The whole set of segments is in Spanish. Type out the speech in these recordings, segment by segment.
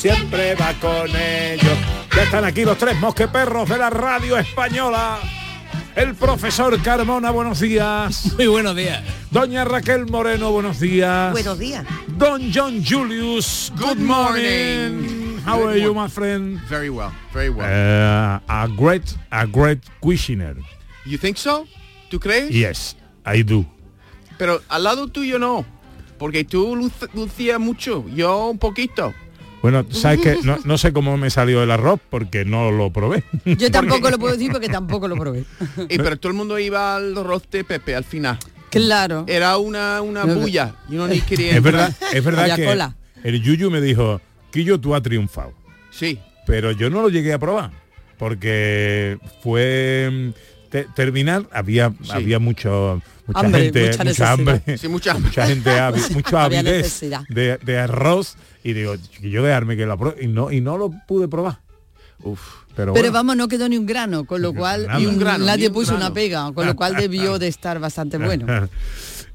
Siempre va con ellos. Ya están aquí los tres mosqueperros de la radio española. El profesor Carmona, buenos días. Muy buenos días. Doña Raquel Moreno, buenos días. Buenos días. Don John Julius, good, Good morning. morning. How Good are you, my friend? Very well, very well. Uh, a great, a great questioner. you think so? ¿Tú crees? Yes, I do. Pero al lado tuyo no. Porque tú lucías mucho, yo un poquito. Bueno, sabes que no, no sé cómo me salió el arroz porque no lo probé. Yo tampoco lo puedo decir porque tampoco lo probé. Y, pero todo el mundo iba al arroz de Pepe al final. Claro. Era una, una No, bulla. Yo no ni quería es verdad, es verdad que cola. el Yuyu me dijo, Quillo, tú has triunfado. Sí. pero yo no lo llegué a probar porque fue mm, te- terminar había había mucho mucha Hambre, gente mucha mucha hambre. Sí, mucha mucha gente Había avidez de, de arroz y digo yo dejarme que la y no y no lo pude probar Uf. pero, Pero bueno, vamos, no quedó ni un grano, con lo cual nada. Ni un grano, nadie ni un puso grano. una pega, con lo cual debió de estar bastante bueno.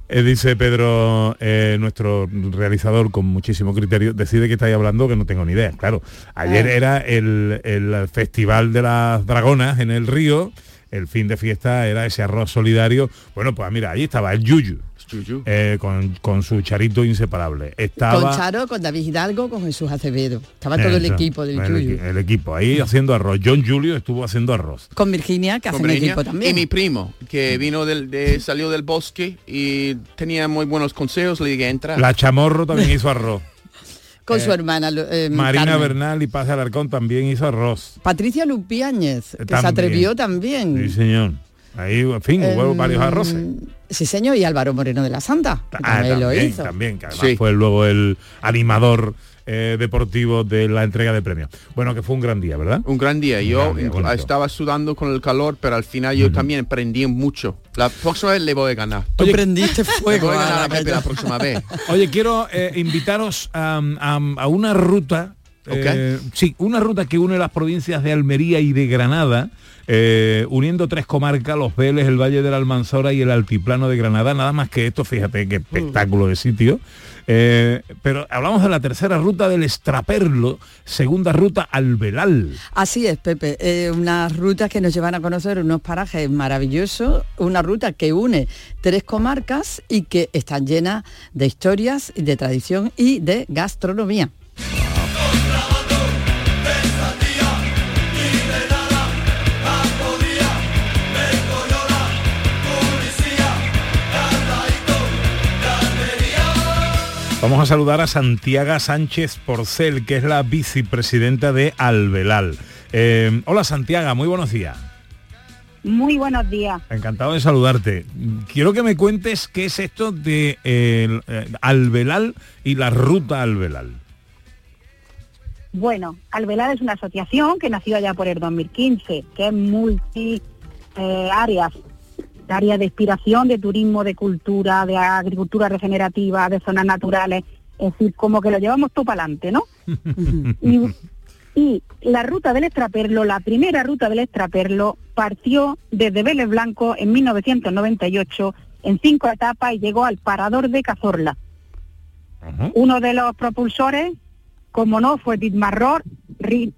Eh, dice Pedro, eh, nuestro realizador con muchísimo criterio, decide que estáis hablando que no tengo ni idea. Claro, ayer Ah. era el, el festival de las dragonas en el río, el fin de fiesta era ese arroz solidario. Bueno, pues mira, ahí estaba el Yuyu, eh, con, con su charito inseparable. Estaba Con Charo, con David Hidalgo, con Jesús Acevedo. Estaba todo el equipo del el, Yuyu. el equipo, ahí haciendo arroz. John Julio estuvo haciendo arroz. Con Virginia, que hacen Con Virginia. equipo también. Y mi primo, que vino del, de, salió del bosque y tenía muy buenos consejos, le dije, entra. La Chamorro también hizo arroz. Con eh, su hermana. lo- eh, Marina Carmen. Bernal y Paz Alarcón también hizo arroz. Patricia Lupiáñez, que se atrevió también. Sí, señor. Ahí, en fin, hubo Em, varios arroces. Sí, señor, y Álvaro Moreno de la Santa, Ah, también lo también, hizo. también, que además Sí. fue luego el animador eh, deportivo de la entrega de premios. Bueno, que fue un gran día, ¿verdad? Un gran día. Un Yo gran día, bonito. estaba sudando con el calor, pero al final yo también aprendí mucho. La próxima vez le voy a ganar. Tú Oye, prendiste Le fuego. voy a a ganar la a Pepe calle. la próxima vez. Oye, quiero eh, invitaros a, a- a una ruta, eh, sí, una ruta que une las provincias de Almería y de Granada, eh, uniendo tres comarcas, los Vélez, el Valle de la Almanzora y el Altiplano de Granada, nada más que esto, fíjate qué espectáculo de sitio. Eh, pero hablamos de la tercera ruta del Estraperlo, segunda ruta al Velal. Así es, Pepe. Eh, unas rutas que nos llevan a conocer unos parajes maravillosos, una ruta que une tres comarcas y que están llenas de historias, de tradición y de gastronomía. Vamos a saludar a Santiago Sánchez Porcel, que es la vicepresidenta de Alvelal. Eh, hola Santiago, muy buenos días. Muy buenos días. Encantado de saludarte. Quiero que me cuentes qué es esto de eh, Alvelal y la ruta Alvelal. Bueno, Alvelar es una asociación que nació allá por el 2015, que es multi eh, áreas, áreas de inspiración, de turismo, de cultura, de agricultura regenerativa, de zonas naturales, es decir, como que lo llevamos todo para adelante, ¿no? y, y la ruta del extraperlo, la primera ruta del extraperlo, partió desde Vélez Blanco en 1998 en cinco etapas y llegó al parador de Cazorla. Ajá. Uno de los propulsores, como no, fue Dietmar Rohr,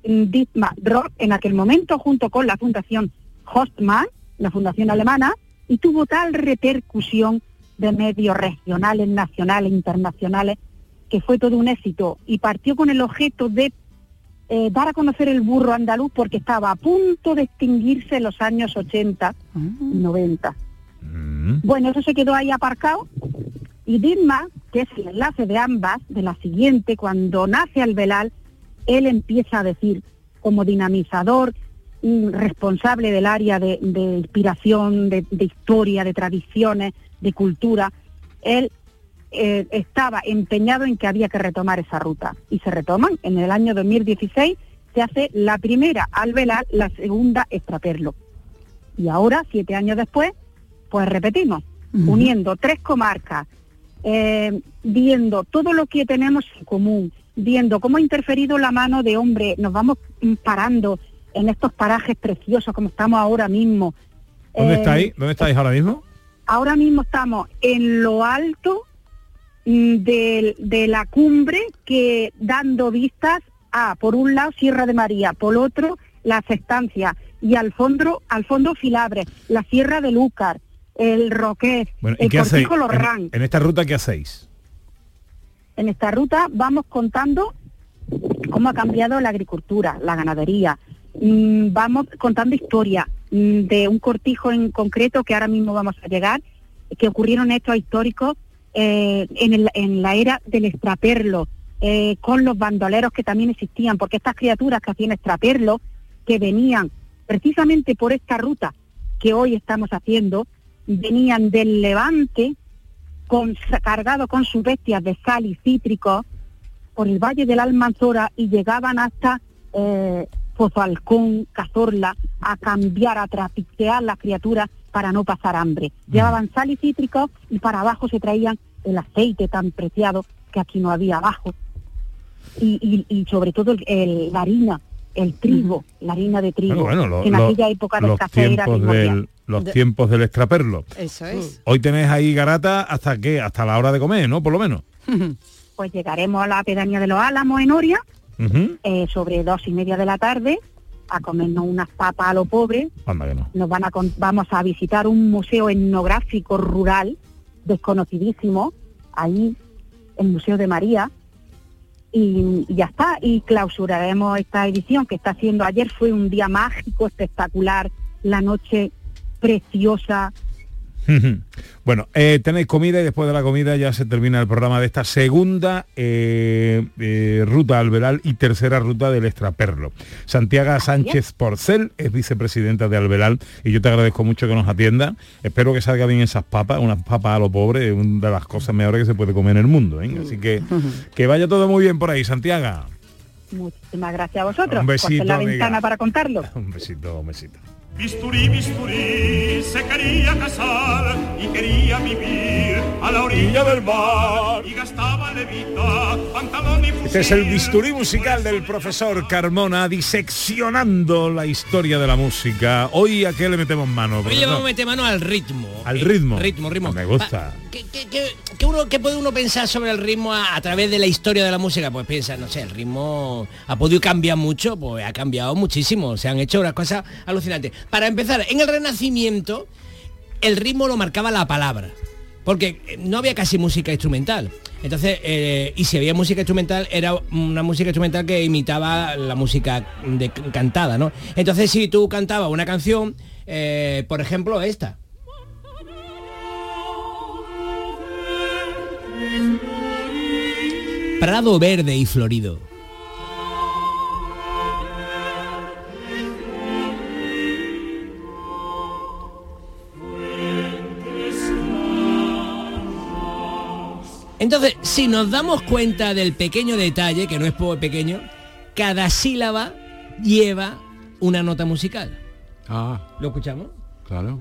Dietmar Rohr en aquel momento, junto con la Fundación Hostmann, la fundación alemana, y tuvo tal repercusión de medios regionales, nacionales, internacionales, que fue todo un éxito. Y partió con el objeto de eh, dar a conocer el burro andaluz porque estaba a punto de extinguirse en los años 80 y 90. Mm. Bueno, eso se quedó ahí aparcado. Y Dilma, que es el enlace de ambas, de la siguiente, cuando nace Alvelal, él empieza a decir, como dinamizador, responsable del área de, de inspiración, de, de historia, de tradiciones, de cultura, él eh, estaba empeñado en que había que retomar esa ruta. Y se retoman. En el año 2016 se hace la primera Alvelar, la segunda Extraperlo. Y ahora, siete años después, pues repetimos, uniendo tres comarcas, eh, viendo todo lo que tenemos en común, viendo cómo ha interferido la mano de hombre, nos vamos parando en estos parajes preciosos como estamos ahora mismo. ¿Dónde Eh, estáis? ¿Dónde estáis ahora mismo? Ahora mismo estamos en lo alto mm, de, la cumbre que dando vistas a, por un lado, Sierra de María, por otro, las estancias y al fondo, al fondo Filabre, la Sierra de Lúcar, el Roquet, Bueno, ¿y el qué? Cortijo Lorrán. En, en esta ruta qué hacéis? En esta ruta vamos contando cómo ha cambiado la agricultura, la ganadería. Mm, vamos contando historias mm, de un cortijo en concreto que ahora mismo vamos a llegar, que ocurrieron hechos históricos eh, en, la era del extraperlo, eh, con los bandoleros que también existían, porque estas criaturas que hacían extraperlo, que venían precisamente por esta ruta que hoy estamos haciendo, venían del levante con, cargado con sus bestias de sal y cítricos por el Valle de la Almanzora y llegaban hasta eh, Pozo Halcón, Cazorla, a cambiar, a trapichear las criaturas para no pasar hambre. Llevaban sal y cítricos y para abajo se traían el aceite tan preciado que aquí no había abajo. Y, y- y sobre todo el- el- la harina, el trigo, la harina de trigo, Bueno, bueno, lo- que en lo- aquella época de los escasez era del, los De- tiempos del extraperlo. Eso es. Hoy tenéis ahí garata hasta qué? Hasta la hora de comer, ¿no? Por lo menos. Pues llegaremos a la pedanía de los Álamos en Oria, Eh, sobre dos y media de la tarde a comernos unas papas a lo pobre. No. Nos van a con- vamos a visitar un museo etnográfico rural desconocidísimo ahí, el Museo de María. Y, y ya está, y clausuraremos esta edición que está haciendo ayer. Fue un día mágico, espectacular, la noche preciosa, Bueno, eh, tenéis comida y después de la comida ya se termina el programa de esta segunda eh, eh, ruta y tercera ruta del Extraperlo. Santiago Sánchez Porcel es vicepresidenta de Alveral y yo te agradezco mucho que nos atienda. Espero que salga bien esas papas, unas papas a lo pobre, una de las cosas mejores que se puede comer en el mundo. ¿eh? Así que que vaya todo muy bien por ahí, Santiago. Muchísimas gracias a vosotros. Un en besito, la amiga. ventana para contarlo. Un besito, un besito. Bisturí, bisturí, se quería casar y quería vivir a la orilla del mar y gastaba levita, pantalón y fusil. Este es el bisturí musical del profesor Carmona diseccionando la historia de la música. Hoy a qué le metemos mano. Hoy le vamos a meter mano al ritmo. Al Eh, ritmo. Ritmo, ritmo. Me gusta. ¿Qué, qué- qué- qué uno, qué puede uno pensar sobre el ritmo a, a través de la historia de la música? Pues piensa, no sé, el ritmo ha podido cambiar mucho, pues ha cambiado muchísimo. Se han hecho unas cosas alucinantes. Para empezar, en el Renacimiento, el ritmo lo marcaba la palabra. Porque eh, no había casi música instrumental. Entonces, eh, y si había música instrumental, era una música instrumental que imitaba la música de, cantada, ¿no? Entonces, si tú cantabas una canción, eh, por ejemplo, esta. Prado verde y florido. Entonces, si nos damos cuenta del pequeño detalle, que no es poco pequeño, cada sílaba lleva una nota musical. Ah, ¿Lo escuchamos? claro.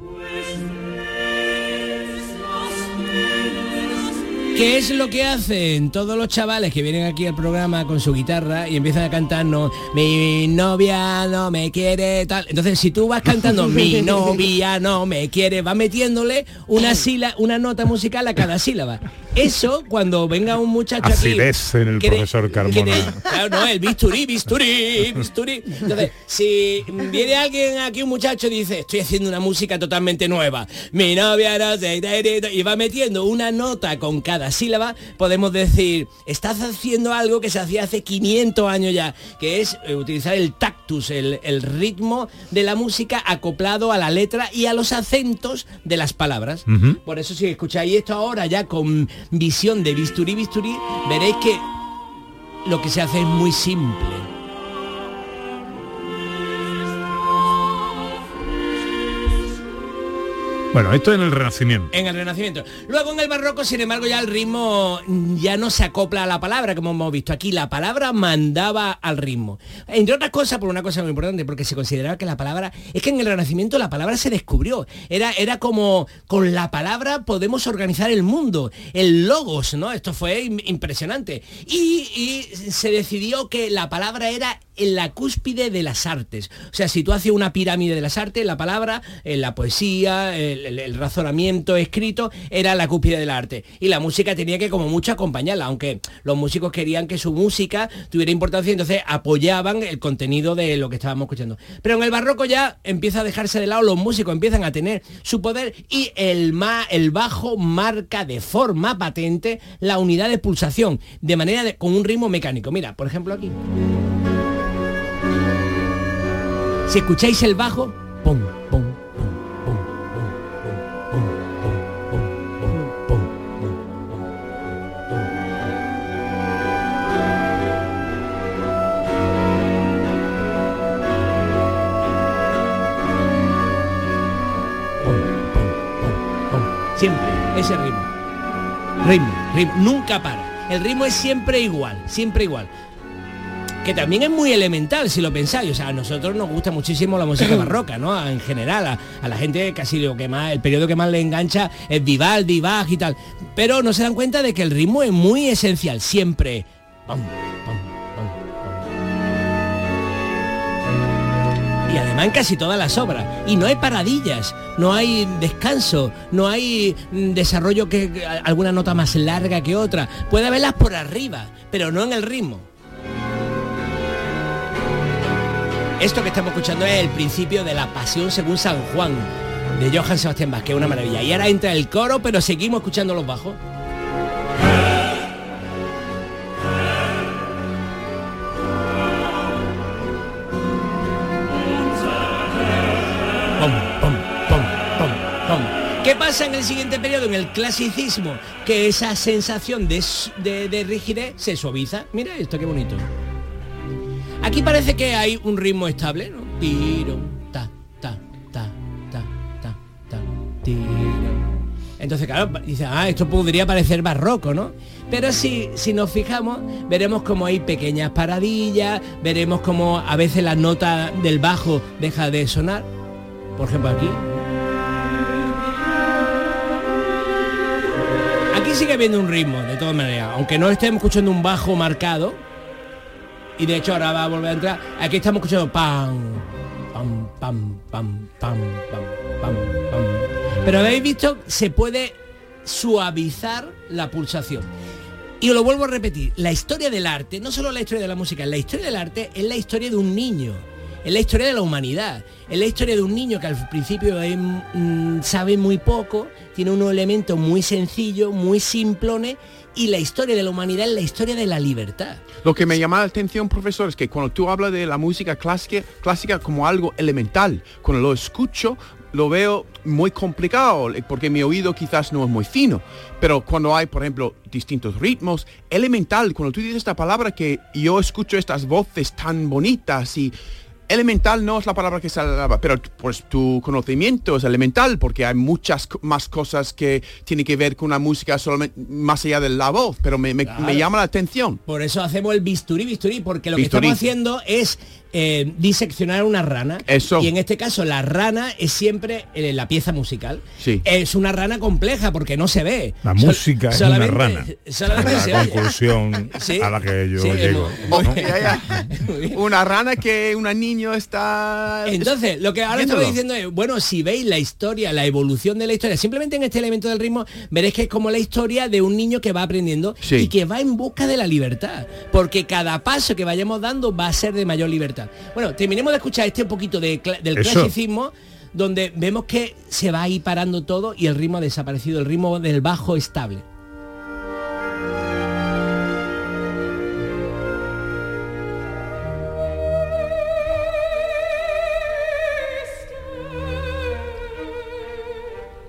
¿Qué es lo que hacen todos los chavales que vienen aquí al programa con su guitarra y empiezan a cantarnos mi novia no me quiere tal? Entonces si tú vas cantando mi novia no me quiere, va metiéndole una síla, una nota musical a cada sílaba. Eso cuando venga un muchacho aquí. Acidez en el profesor de- Carmona. claro, no, el bisturí, bisturí, bisturí. Entonces, si viene alguien aquí, un muchacho, dice, estoy haciendo una música totalmente nueva, mi novia no da", y va metiendo una nota con cada sílaba, podemos decir, estás haciendo algo que se hacía hace 500 años ya, que es eh, utilizar el tactus, el, el ritmo de la música acoplado a la letra y a los acentos de las palabras. Por eso si escucháis esto ahora ya con visión de bisturí, bisturí, veréis que lo que se hace es muy simple. Bueno, esto en el Renacimiento. En el Renacimiento. Luego en el Barroco, sin embargo, ya el ritmo ya no se acopla a la palabra, como hemos visto aquí. La palabra mandaba al ritmo. Entre otras cosas, por una cosa muy importante, porque se consideraba que la palabra... Es que en el Renacimiento la palabra se descubrió. Era, era como, con la palabra podemos organizar el mundo. El logos, ¿no? Esto fue im- impresionante. Y, y se decidió que la palabra era en la cúspide de las artes. O sea, si tú haces una pirámide de las artes, la palabra, en la poesía, el razonamiento escrito, era la cúspide del arte. Y la música tenía que como mucho acompañarla, aunque los músicos querían que su música tuviera importancia, entonces apoyaban el contenido de lo que estábamos escuchando. Pero en el barroco ya empieza a dejarse de lado, los músicos empiezan a tener su poder y el, ma- el bajo marca de forma patente la unidad de pulsación, de manera de, con un ritmo mecánico. Mira, por ejemplo aquí. Si escucháis el bajo, pum, pum, Siempre, ese ritmo. Ritmo, ritmo. Nunca para. El ritmo es siempre igual, siempre igual que también es muy elemental si lo pensáis. O sea, a nosotros nos gusta muchísimo la música barroca, ¿no? En general, a, a la gente casi lo que más, el periodo que más le engancha es Vivaldi, Bach y tal. Pero no se dan cuenta de que el ritmo es muy esencial, siempre. Pam. Y además en casi todas las obras. Y no hay paradillas, no hay descanso, no hay mm, desarrollo que alguna nota más larga que otra. Puede haberlas por arriba, pero no en el ritmo. Esto que estamos escuchando es el principio de la Pasión según San Juan de Johann Sebastian Bach, que es una maravilla. Y ahora entra el coro, pero seguimos escuchando los bajos. ¿Qué pasa en el siguiente periodo, en el clasicismo? Que esa sensación de, de- de rigidez se suaviza. Mira esto, qué bonito. Aquí parece que hay un ritmo estable, ¿no? Tiro, ta, ta, ta, ta, ta, ta, tiro. Entonces, claro, dice, ah, esto podría parecer barroco, ¿no? Pero si, si nos fijamos, veremos como hay pequeñas paradillas, veremos como a veces la nota del bajo deja de sonar. Por ejemplo, aquí. Aquí sigue habiendo un ritmo, de todas maneras. Aunque no estemos escuchando un bajo marcado, y de hecho ahora va a volver a entrar. Aquí estamos escuchando pam, pam, pam, pam, pam, pam, pam, pam. Pero habéis visto, se puede suavizar la pulsación. Y lo vuelvo a repetir, la historia del arte, no solo la historia de la música, la historia del arte es la historia de un niño, es la historia de la humanidad, es la historia de un niño que al principio es, mm, sabe muy poco, tiene unos elementos muy sencillos, muy simplones, y la historia de la humanidad es la historia de la libertad. Lo que me llama la atención, profesor, es que cuando tú hablas de la música clásica, clásica como algo elemental, cuando lo escucho, lo veo muy complicado, eh, porque mi oído quizás no es muy fino. Pero cuando hay, por ejemplo, distintos ritmos, elemental, cuando tú dices esta palabra que yo escucho estas voces tan bonitas y elemental no es la palabra que sale, pero pues tu conocimiento es elemental porque hay muchas más cosas que tienen que ver con la música solamente más allá de la voz, pero me, me- Claro. me llama la atención. Por eso hacemos el bisturí, bisturí, porque lo Bisturí. que estamos haciendo es eh, diseccionar una rana. Eso. Y en este caso la rana es siempre eh, la pieza musical. Sí. Es una rana compleja porque no se ve. La Sol- música es una solamente- rana. solamente se la conclusión Sí, a la que yo sí, llego. Una rana que un niño está... Entonces, lo que ahora estamos diciendo es, bueno, si veis la historia, la evolución de la historia, simplemente en este elemento del ritmo, veréis que es como la historia de un niño que va aprendiendo Sí. y que va en busca de la libertad. Porque cada paso que vayamos dando va a ser de mayor libertad. Bueno, terminemos de escuchar este poquito de cla- del Eso. clasicismo, donde vemos que se va ahí parando todo y el ritmo ha desaparecido, el ritmo del bajo estable.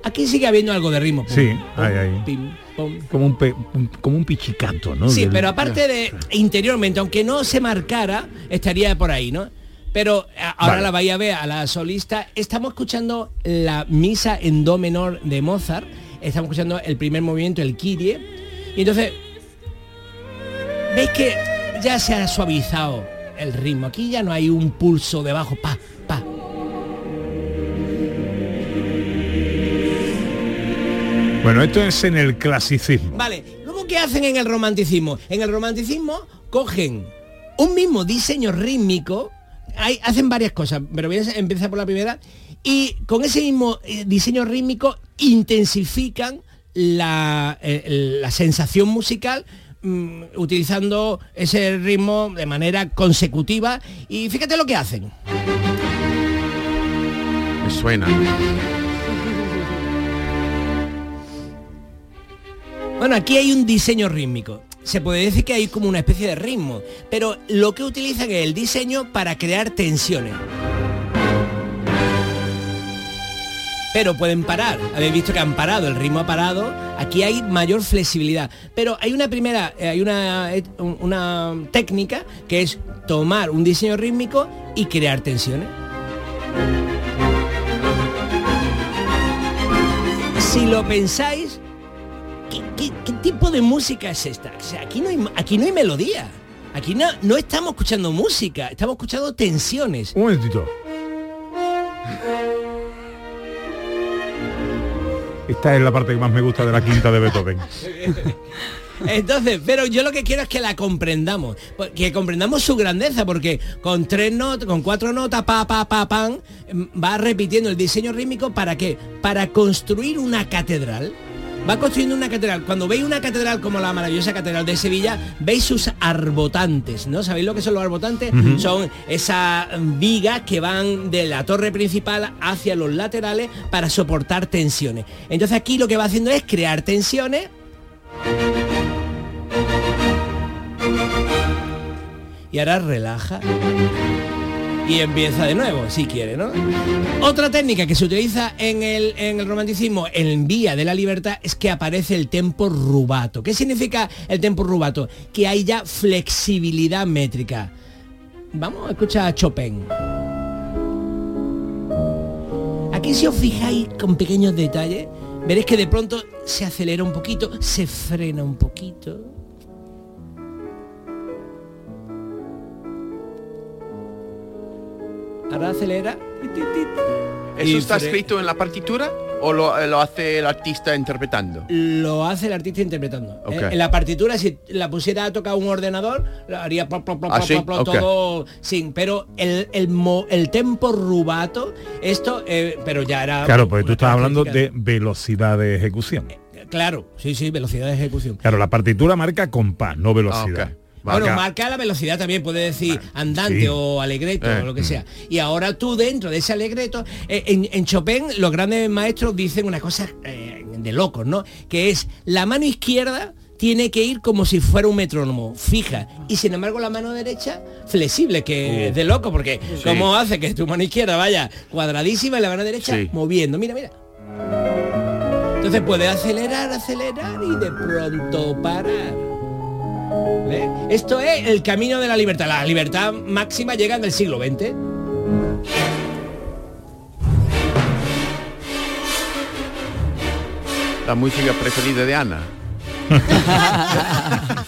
Aquí sigue habiendo algo de ritmo. Pum, Sí, pum, hay, hay. pim, pum, Como un, pe- como un pichicato, ¿no? Sí, Del- pero aparte de interiormente, aunque no se marcara, estaría por ahí, ¿no? Pero a- ahora Vale. la vais a ver a la solista. Estamos escuchando la misa en do menor de Mozart. Estamos escuchando el primer movimiento, el Kyrie. Y entonces, ¿veis que ya se ha suavizado el ritmo? Aquí ya no hay un pulso debajo, pa, pa. Bueno, esto es en el clasicismo. Vale, luego ¿qué hacen en el romanticismo? En el romanticismo cogen un mismo diseño rítmico, hay, hacen varias cosas, pero voy a empezar por la primera, y con ese mismo eh, diseño rítmico intensifican la, eh, la sensación musical mm, utilizando ese ritmo de manera consecutiva y fíjate lo que hacen. Me suena. Bueno, aquí hay un diseño rítmico. Se puede decir que hay como una especie de ritmo, pero lo que utilizan es el diseño para crear tensiones. Pero pueden parar. Habéis visto que han parado, el ritmo ha parado. Aquí hay mayor flexibilidad. Pero hay una primera, eh, hay una, eh, un- una técnica que es tomar un diseño rítmico y crear tensiones. Si lo pensáis, ¿qué, tipo de música es esta? O sea, aquí no hay, aquí no hay melodía. Aquí no, no estamos escuchando música, estamos escuchando tensiones. Un momentito. Esta es la parte que más me gusta de la quinta de Beethoven. Entonces, pero yo lo que quiero es que la comprendamos, pues, que comprendamos su grandeza, porque con tres notas, con cuatro notas, pa, pa, pa, pan, va repitiendo el diseño rítmico para qué? Para construir una catedral. Va construyendo una catedral. Cuando veis una catedral como la maravillosa catedral de Sevilla, veis sus arbotantes, ¿no? ¿Sabéis lo que son los arbotantes? Son esas vigas que van de la torre principal hacia los laterales para soportar tensiones. Entonces aquí lo que va haciendo es crear tensiones y ahora relaja y empieza de nuevo si quiere ¿no? otra técnica que se utiliza en el, en el romanticismo en vía de la libertad es que aparece el tempo rubato ¿qué significa el tempo rubato? que hay ya flexibilidad métrica vamos a escuchar a Chopin aquí si os fijáis con pequeños detalles veréis que de pronto se acelera un poquito se frena un poquito ahora acelera. ¿Eso Y está fre- escrito en la partitura o lo, lo hace el artista interpretando? Lo hace el artista interpretando. Eh, En la partitura, si la pusiera a tocar un ordenador, lo haría plop, plop, plop, ¿Ah, sí? todo sin. Pero el, el, mo- el tempo rubato, esto, eh, pero ya era. Claro, porque tú estás hablando de velocidad de ejecución. Claro, sí, sí, velocidad de ejecución. Claro, la partitura marca compás, no velocidad. Ah, Bueno, Marca- la velocidad también, puede decir andante sí. o alegreto Eh. o lo que sea. Y ahora tú dentro de ese alegreto, eh, en, en Chopin los grandes maestros dicen una cosa eh, de locos, ¿no? Que es la mano izquierda tiene que ir como si fuera un metrónomo, fija. Y sin embargo la mano derecha, flexible, que es de loco, porque ¿cómo hace que tu mano izquierda vaya cuadradísima y la mano derecha Sí. moviendo? Mira, mira. Entonces puede acelerar, acelerar y de pronto parar. ¿Ve? Esto es el camino de la libertad. La libertad máxima llega en el siglo XX. La música preferida de Ana.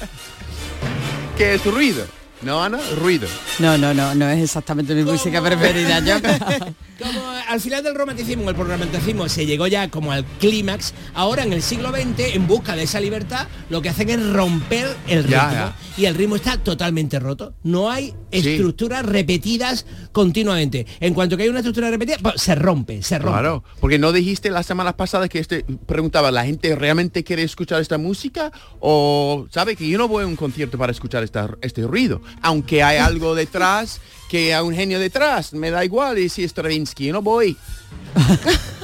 ¿Qué es ruido? ¿No, Ana? Ruido. No, no, no, no es exactamente mi música preferida. Yo, Como al final del romanticismo, el romanticismo se llegó ya como al clímax, ahora en el siglo XX, en busca de esa libertad, lo que hacen es romper el ritmo. Ya, ya. Y el ritmo está totalmente roto. No hay estructuras repetidas continuamente. En cuanto que hay una estructura repetida, pues, se rompe, se rompe. Claro, porque no dijiste las semanas pasadas que este preguntaba, ¿la gente realmente quiere escuchar esta música? O sabe que yo no voy a un concierto para escuchar esta, este ruido, aunque hay algo detrás, que hay un genio detrás, me da igual y si es Stravinsky, yo no voy.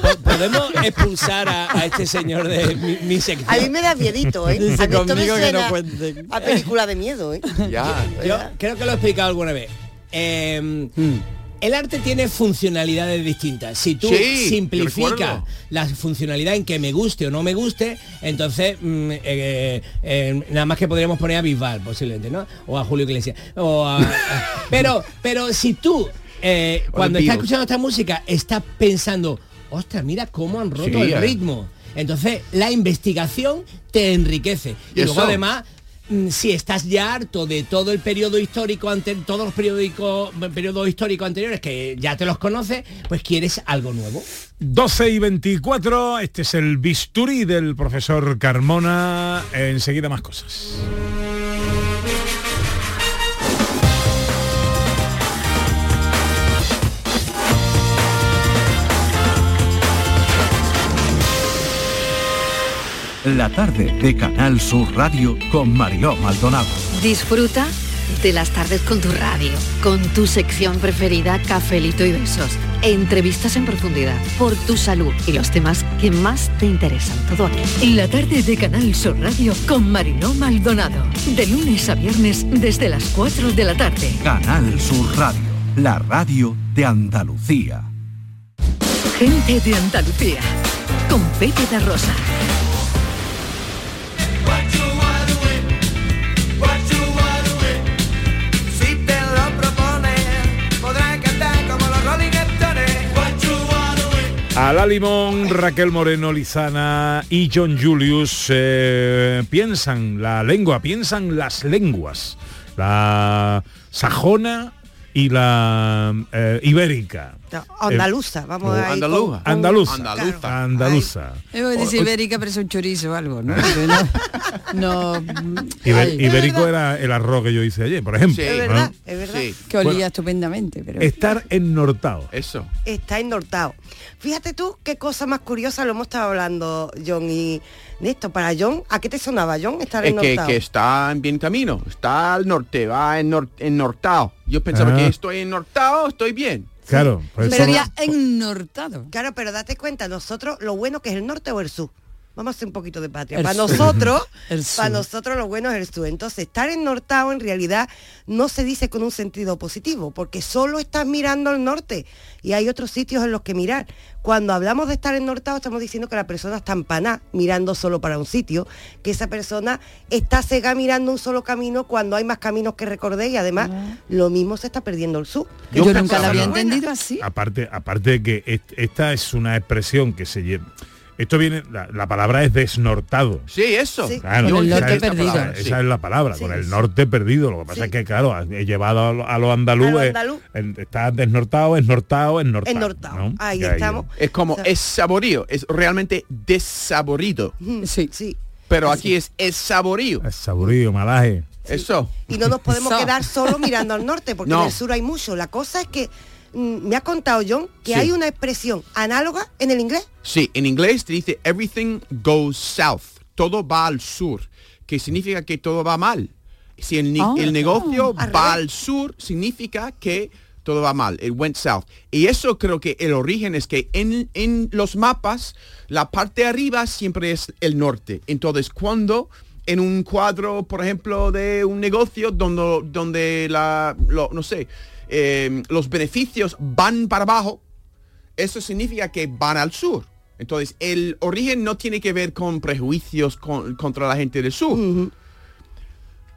Po- Podemos expulsar a, a este señor de mi, mi sección. A mí me da miedito, ¿eh? Dice a mí esto me conmigo que no suena cuenten. A película de miedo, ¿eh? Ya. Yo creo que lo he explicado alguna vez. Eh, El arte tiene funcionalidades distintas. Si tú Sí, simplificas la funcionalidad en que me guste o no me guste, entonces mm, eh, eh, nada más que podríamos poner a Bisbal posiblemente, ¿no? O a Julio Iglesias. O a- pero, pero si tú eh, cuando The está Beatles. escuchando esta música, está pensando, ostras, mira cómo han roto Sí, el eh. ritmo. Entonces, la investigación te enriquece. Y luego además, si estás ya harto de todo el periodo histórico ante todos los periódicos periodos históricos anteriores que ya te los conoces, pues quieres algo nuevo. 12 y 24, este es el bisturí del profesor Carmona. Enseguida más cosas. La tarde de Canal Sur Radio con Mariló Maldonado. Disfruta de las tardes con tu radio, con tu sección preferida, Cafelito y Besos. Entrevistas en profundidad, por tu salud y los temas que más te interesan. Todo aquí. La tarde de Canal Sur Radio con Mariló Maldonado. De lunes a viernes desde las 4 de la tarde. Canal Sur Radio, la radio de Andalucía. Gente de Andalucía. Con Pepe da Rosa. A la Limón, Raquel Moreno, Lizana y John Julius eh, piensan la lengua, piensan las lenguas, la sajona y la eh, ibérica. No, andaluza, vamos a ir Andaluza. con- Andaluza. Andaluza. Andaluza. A ibérica, pero es un chorizo o algo, ¿no? No, no, Iber- ay, ibérico era el arroz que yo hice ayer, por ejemplo. Sí. Es verdad, es verdad. Sí, que olía Bueno. estupendamente, pero... Estar ennortado. eso. Está ennortado. Fíjate tú qué cosa más curiosa lo hemos estado hablando John y Néstor. Para John, ¿a qué te sonaba John estar Es que, ennortado? que está en bien camino, está al norte, va en nor- ennortado. Yo pensaba Ah. que estoy ennortado, estoy bien. Claro. pues Pero Sería ennortado. Claro, pero date cuenta, nosotros lo bueno que es el norte o el sur. Vamos a hacer un poquito de patria. El para sur. nosotros, El para nosotros lo bueno es el sur. Entonces, estar ennortado en realidad no se dice con un sentido positivo, porque solo estás mirando al norte y hay otros sitios en los que mirar. Cuando hablamos de estar ennortado, estamos diciendo que la persona está empanada mirando solo para un sitio, que esa persona está cega mirando un solo camino cuando hay más caminos que recorrer y además lo mismo se está perdiendo el sur. Yo, Yo nunca la había entendido así. aparte aparte de que est- esta es una expresión que se lleva esto viene la, la palabra es desnortado Sí, eso. Sí. Claro, Con el esa norte es- perdido. esa, Sí. esa es la palabra, Sí, con el sí. norte perdido. Lo que pasa Sí. es que, claro, he llevado a, lo- a los andalúes, andaluz. en- está desnortado, esnortado, esnortado. Ennortado. ¿no? Ahí Que estamos. Es como, O sea- es saborío, es realmente desaborido. Sí. Sí. Pero aquí es es saborío. Es saborío, malaje. Eso. y no nos podemos Eso. quedar solo mirando al norte, porque No. en el sur hay mucho. La cosa es que mm, me ha contado John que Sí. hay una expresión análoga en el inglés. Sí, en inglés te dice everything goes south. Todo va al sur, que significa que todo va mal. Si el, ni- Ah. el negocio va al sur, significa que todo va mal. It went south. Y eso creo que el origen es que en, en los mapas, la parte de arriba siempre es el norte. Entonces, cuando en un cuadro, por ejemplo, de un negocio donde, donde la, lo- no sé, eh, los beneficios van para abajo, eso significa que van al sur. Entonces, el origen no tiene que ver con prejuicios con- contra la gente del sur.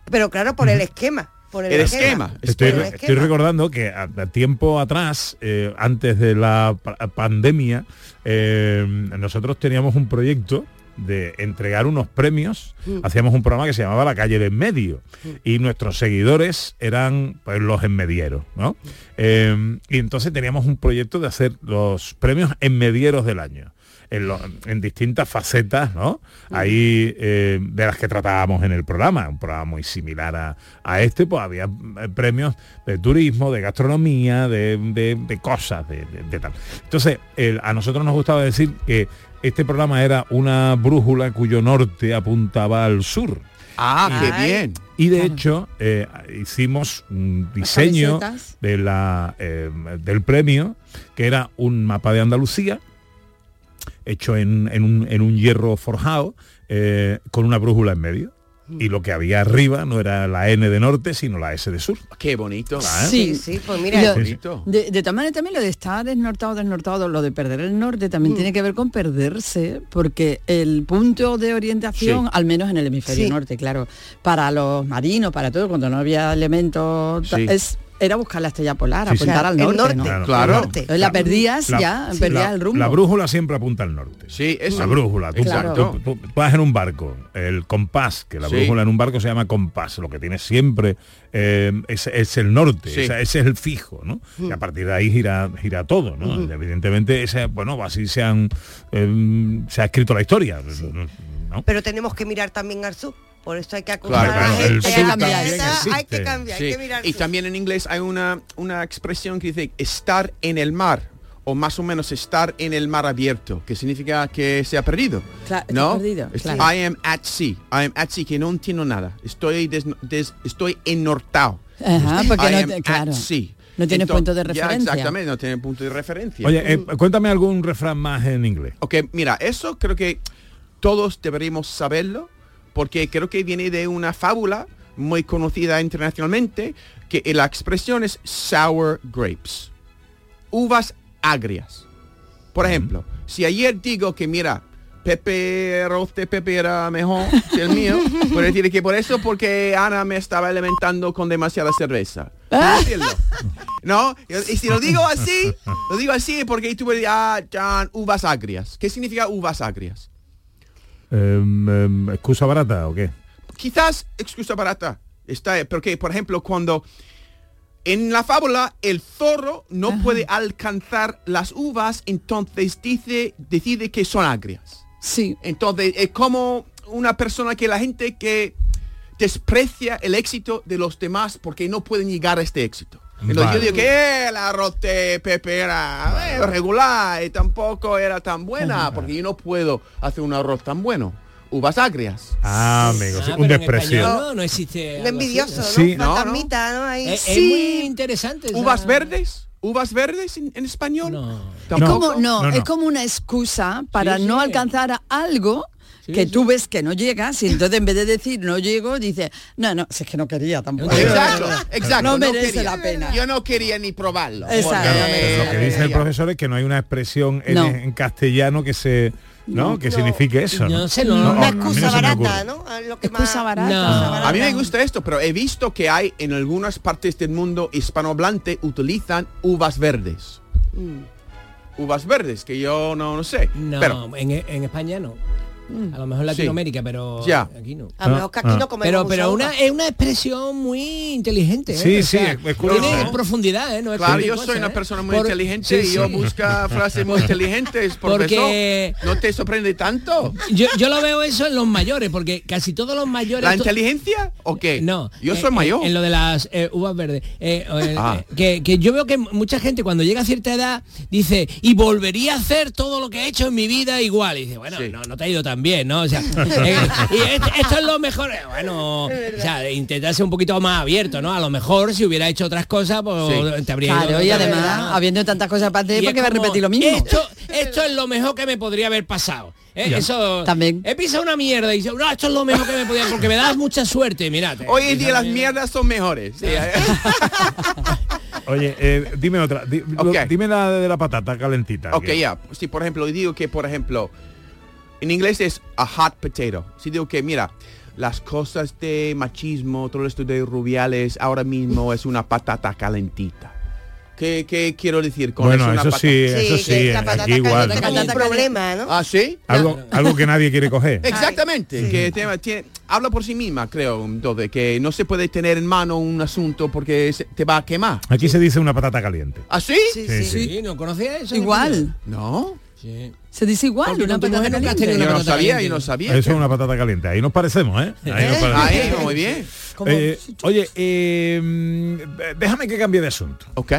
Pero claro, por el esquema. Por el, El esquema. Estoy, Por el estoy esquema. recordando que a, a tiempo atrás, eh, antes de la pa- pandemia, eh, nosotros teníamos un proyecto de entregar unos premios, hacíamos un programa que se llamaba La calle de en medio y nuestros seguidores eran pues, los enmedieros, ¿no? Eh, y entonces teníamos un proyecto de hacer los premios enmedieros del año. En, lo- en distintas facetas, ¿no? Ahí eh, de las que tratábamos en el programa, un programa muy similar a, a este, pues había eh, premios de turismo, de gastronomía, de, de- de cosas, de, de- de tal. Entonces, el- a nosotros nos gustaba decir que este programa era una brújula cuyo norte apuntaba al sur. Ah, qué bien. Y de hecho eh, hicimos un diseño de la, eh, del premio, que era un mapa de Andalucía, hecho en, en un, en un hierro forjado, eh, con una brújula en medio. Y lo que había arriba no era la N de norte, sino la S de sur. Qué bonito. Ah, Sí, sí, pues mira, Lo- bonito. de, de todas maneras también lo de estar desnortado, desnortado, lo de perder el norte Mm. también tiene que ver con perderse, porque el punto de orientación, Sí. al menos en el hemisferio Sí. norte, claro, para los marinos, para todo, cuando no había elementos, Sí. es era buscar la estrella polar, Sí, sí. apuntar al norte, norte, ¿no? Claro, Claro. norte. Entonces la perdías La- ya, sí. perdías la, el rumbo. la brújula siempre apunta al norte. Sí, eso. La brújula, tú, Exacto. tú- tú- tú vas en un barco, el compás, que la Sí. brújula en un barco se llama compás, lo que tiene siempre eh, es, es el norte, Sí. esa- ese es el fijo, ¿no? Y a partir de ahí gira, gira todo, ¿no? Y Evidentemente, ese, bueno, así se, han, eh, se ha escrito la historia. ¿no? Pero tenemos que mirar también al sur. Por eso hay que acusar Claro, a la gente. hay que cambiar, Sí. hay que mirar. Y sur. también en inglés hay una, una expresión que dice estar en el mar o más o menos estar en el mar abierto, que significa que se ha perdido. Claro, ¿No? perdido, claro. I am at sea. I am at sea, que no entiendo nada. Estoy des- des- estoy ennortado. Ajá, porque I no am at sea. No tiene Entonces- punto de ya, referencia. exactamente, no tiene punto de referencia. Oye, eh, cuéntame algún refrán más en inglés. Ok, mira, eso creo que todos deberíamos saberlo, porque creo que viene de una fábula muy conocida internacionalmente, que la expresión es sour grapes, uvas agrias. Por ejemplo, si ayer digo que mira, Pepe, de Pepe era mejor que el mío, puedo decir que por eso porque Ana me estaba alimentando con demasiada cerveza. ¿Puedo decirlo? ¿No? Y si lo digo así, lo digo así porque tú me ah, uvas agrias. ¿Qué significa uvas agrias? Em, em, ¿Excusa barata o qué? Quizás excusa barata. Está, porque, por ejemplo, cuando en la fábula el zorro no puede alcanzar las uvas, entonces dice, decide que son agrias. Sí. Entonces, es como una persona que la gente que desprecia el éxito de los demás porque no pueden llegar a este éxito. Entonces Vale. yo digo que "Eh, el arroz de Pepe era eh, regular y tampoco era tan buena porque yo no puedo hacer un arroz tan bueno. Uvas agrias. Ah, amigo, sí, Ah, un desprecio. no, no existe. Lo algo así, envidioso, ¿no? Sí. No, Fantasmita, ¿no? Ahí. Es, es Sí. muy interesante. esa- ¿Uvas verdes? ¿Uvas verdes en, en español? No. Es como, no, No, no. es como una excusa para Sí, no sí. alcanzar a que tú ves que no llegas y entonces en vez de decir no llego, dice, no, no, si es que no quería tampoco. Exacto, exacto. No merece la pena. Yo no quería ni probarlo. Exacto. porque- Claro, pero lo que dice el profesor es que no hay una expresión en, No. en castellano que se ¿no? que No. signifique eso. No ¿no? sé, no, No, no, Una excusa barata. ¿no? A Lo que Excusa más- barata. No. excusa A mí me gusta esto, pero he visto que hay en algunas partes del mundo hispanohablante utilizan uvas verdes. Uvas verdes, que yo no, no sé. No, Pero, en, en España no. A lo mejor Sí. Latinoamérica, pero Ya. aquí no. A lo mejor que aquí Ah. no comemos Pero, pero una, es una expresión muy inteligente. ¿eh? Sí, O sí, sea, es- es curioso, Tiene ¿no? profundidad, ¿eh? No es claro, yo cosa, soy una ¿eh? persona muy Por- inteligente sí, y yo busca frases muy inteligentes, profesor. Porque- ¿No te sorprende tanto? Yo, yo lo veo eso en los mayores, porque casi todos los mayores... ¿La inteligencia o qué? No, Yo eh, soy eh, mayor. En lo de las eh, uvas verdes. Eh, eh, Ah. eh, que, que yo veo que mucha gente cuando llega a cierta edad dice, y volvería a hacer todo lo que he hecho en mi vida igual. Y dice, bueno, Sí. no, no te ha ido tan bien, ¿no? O sea, eh, y est- esto es lo mejor. Eh, Bueno, o sea, intentar ser un poquito más abierto, ¿no? A lo mejor si hubiera hecho otras cosas, pues Sí. te habría Claro, y además, habiendo tantas cosas para Y ¿por qué va a repetir lo mismo? Esto, esto es lo mejor que me podría haber pasado. ¿eh? Eso También. He pisado una mierda y dice, no, esto es lo mejor que me podía porque me das mucha suerte, mirate. Hoy en día las mierdas son mejores. Sí. Oye, eh, dime otra. di- lo- Ok. Dime la de la patata calentita. ok, ya. Si por ejemplo digo que, por ejemplo, en inglés es a hot potato. Si digo que, mira, las cosas de machismo, todo esto de rubiales, ahora mismo es una patata calentita. ¿Qué, qué quiero decir con Bueno, eso? Patata- sí, eso sí, la patata aquí igual. caliente como un problema, ¿no? ¿Ah, sí? Algo, algo que nadie quiere coger. Exactamente, que te- tiene- habla por sí misma, creo, entonces, que no se puede tener en mano un asunto porque se- te va a quemar. Aquí se dice una patata caliente. ¿Ah, sí? Sí, Sí, sí. Sí, ¿no conocía eso? Igual. No, Sí. Se dice igual, Porque una patata caliente. yo no patata sabía, caliente. yo no sabía. Eso es una patata caliente. Ahí nos parecemos, ¿eh? Ahí nos parecemos. Ahí, muy bien. Eh, oye, eh, déjame que cambie de asunto. Ok.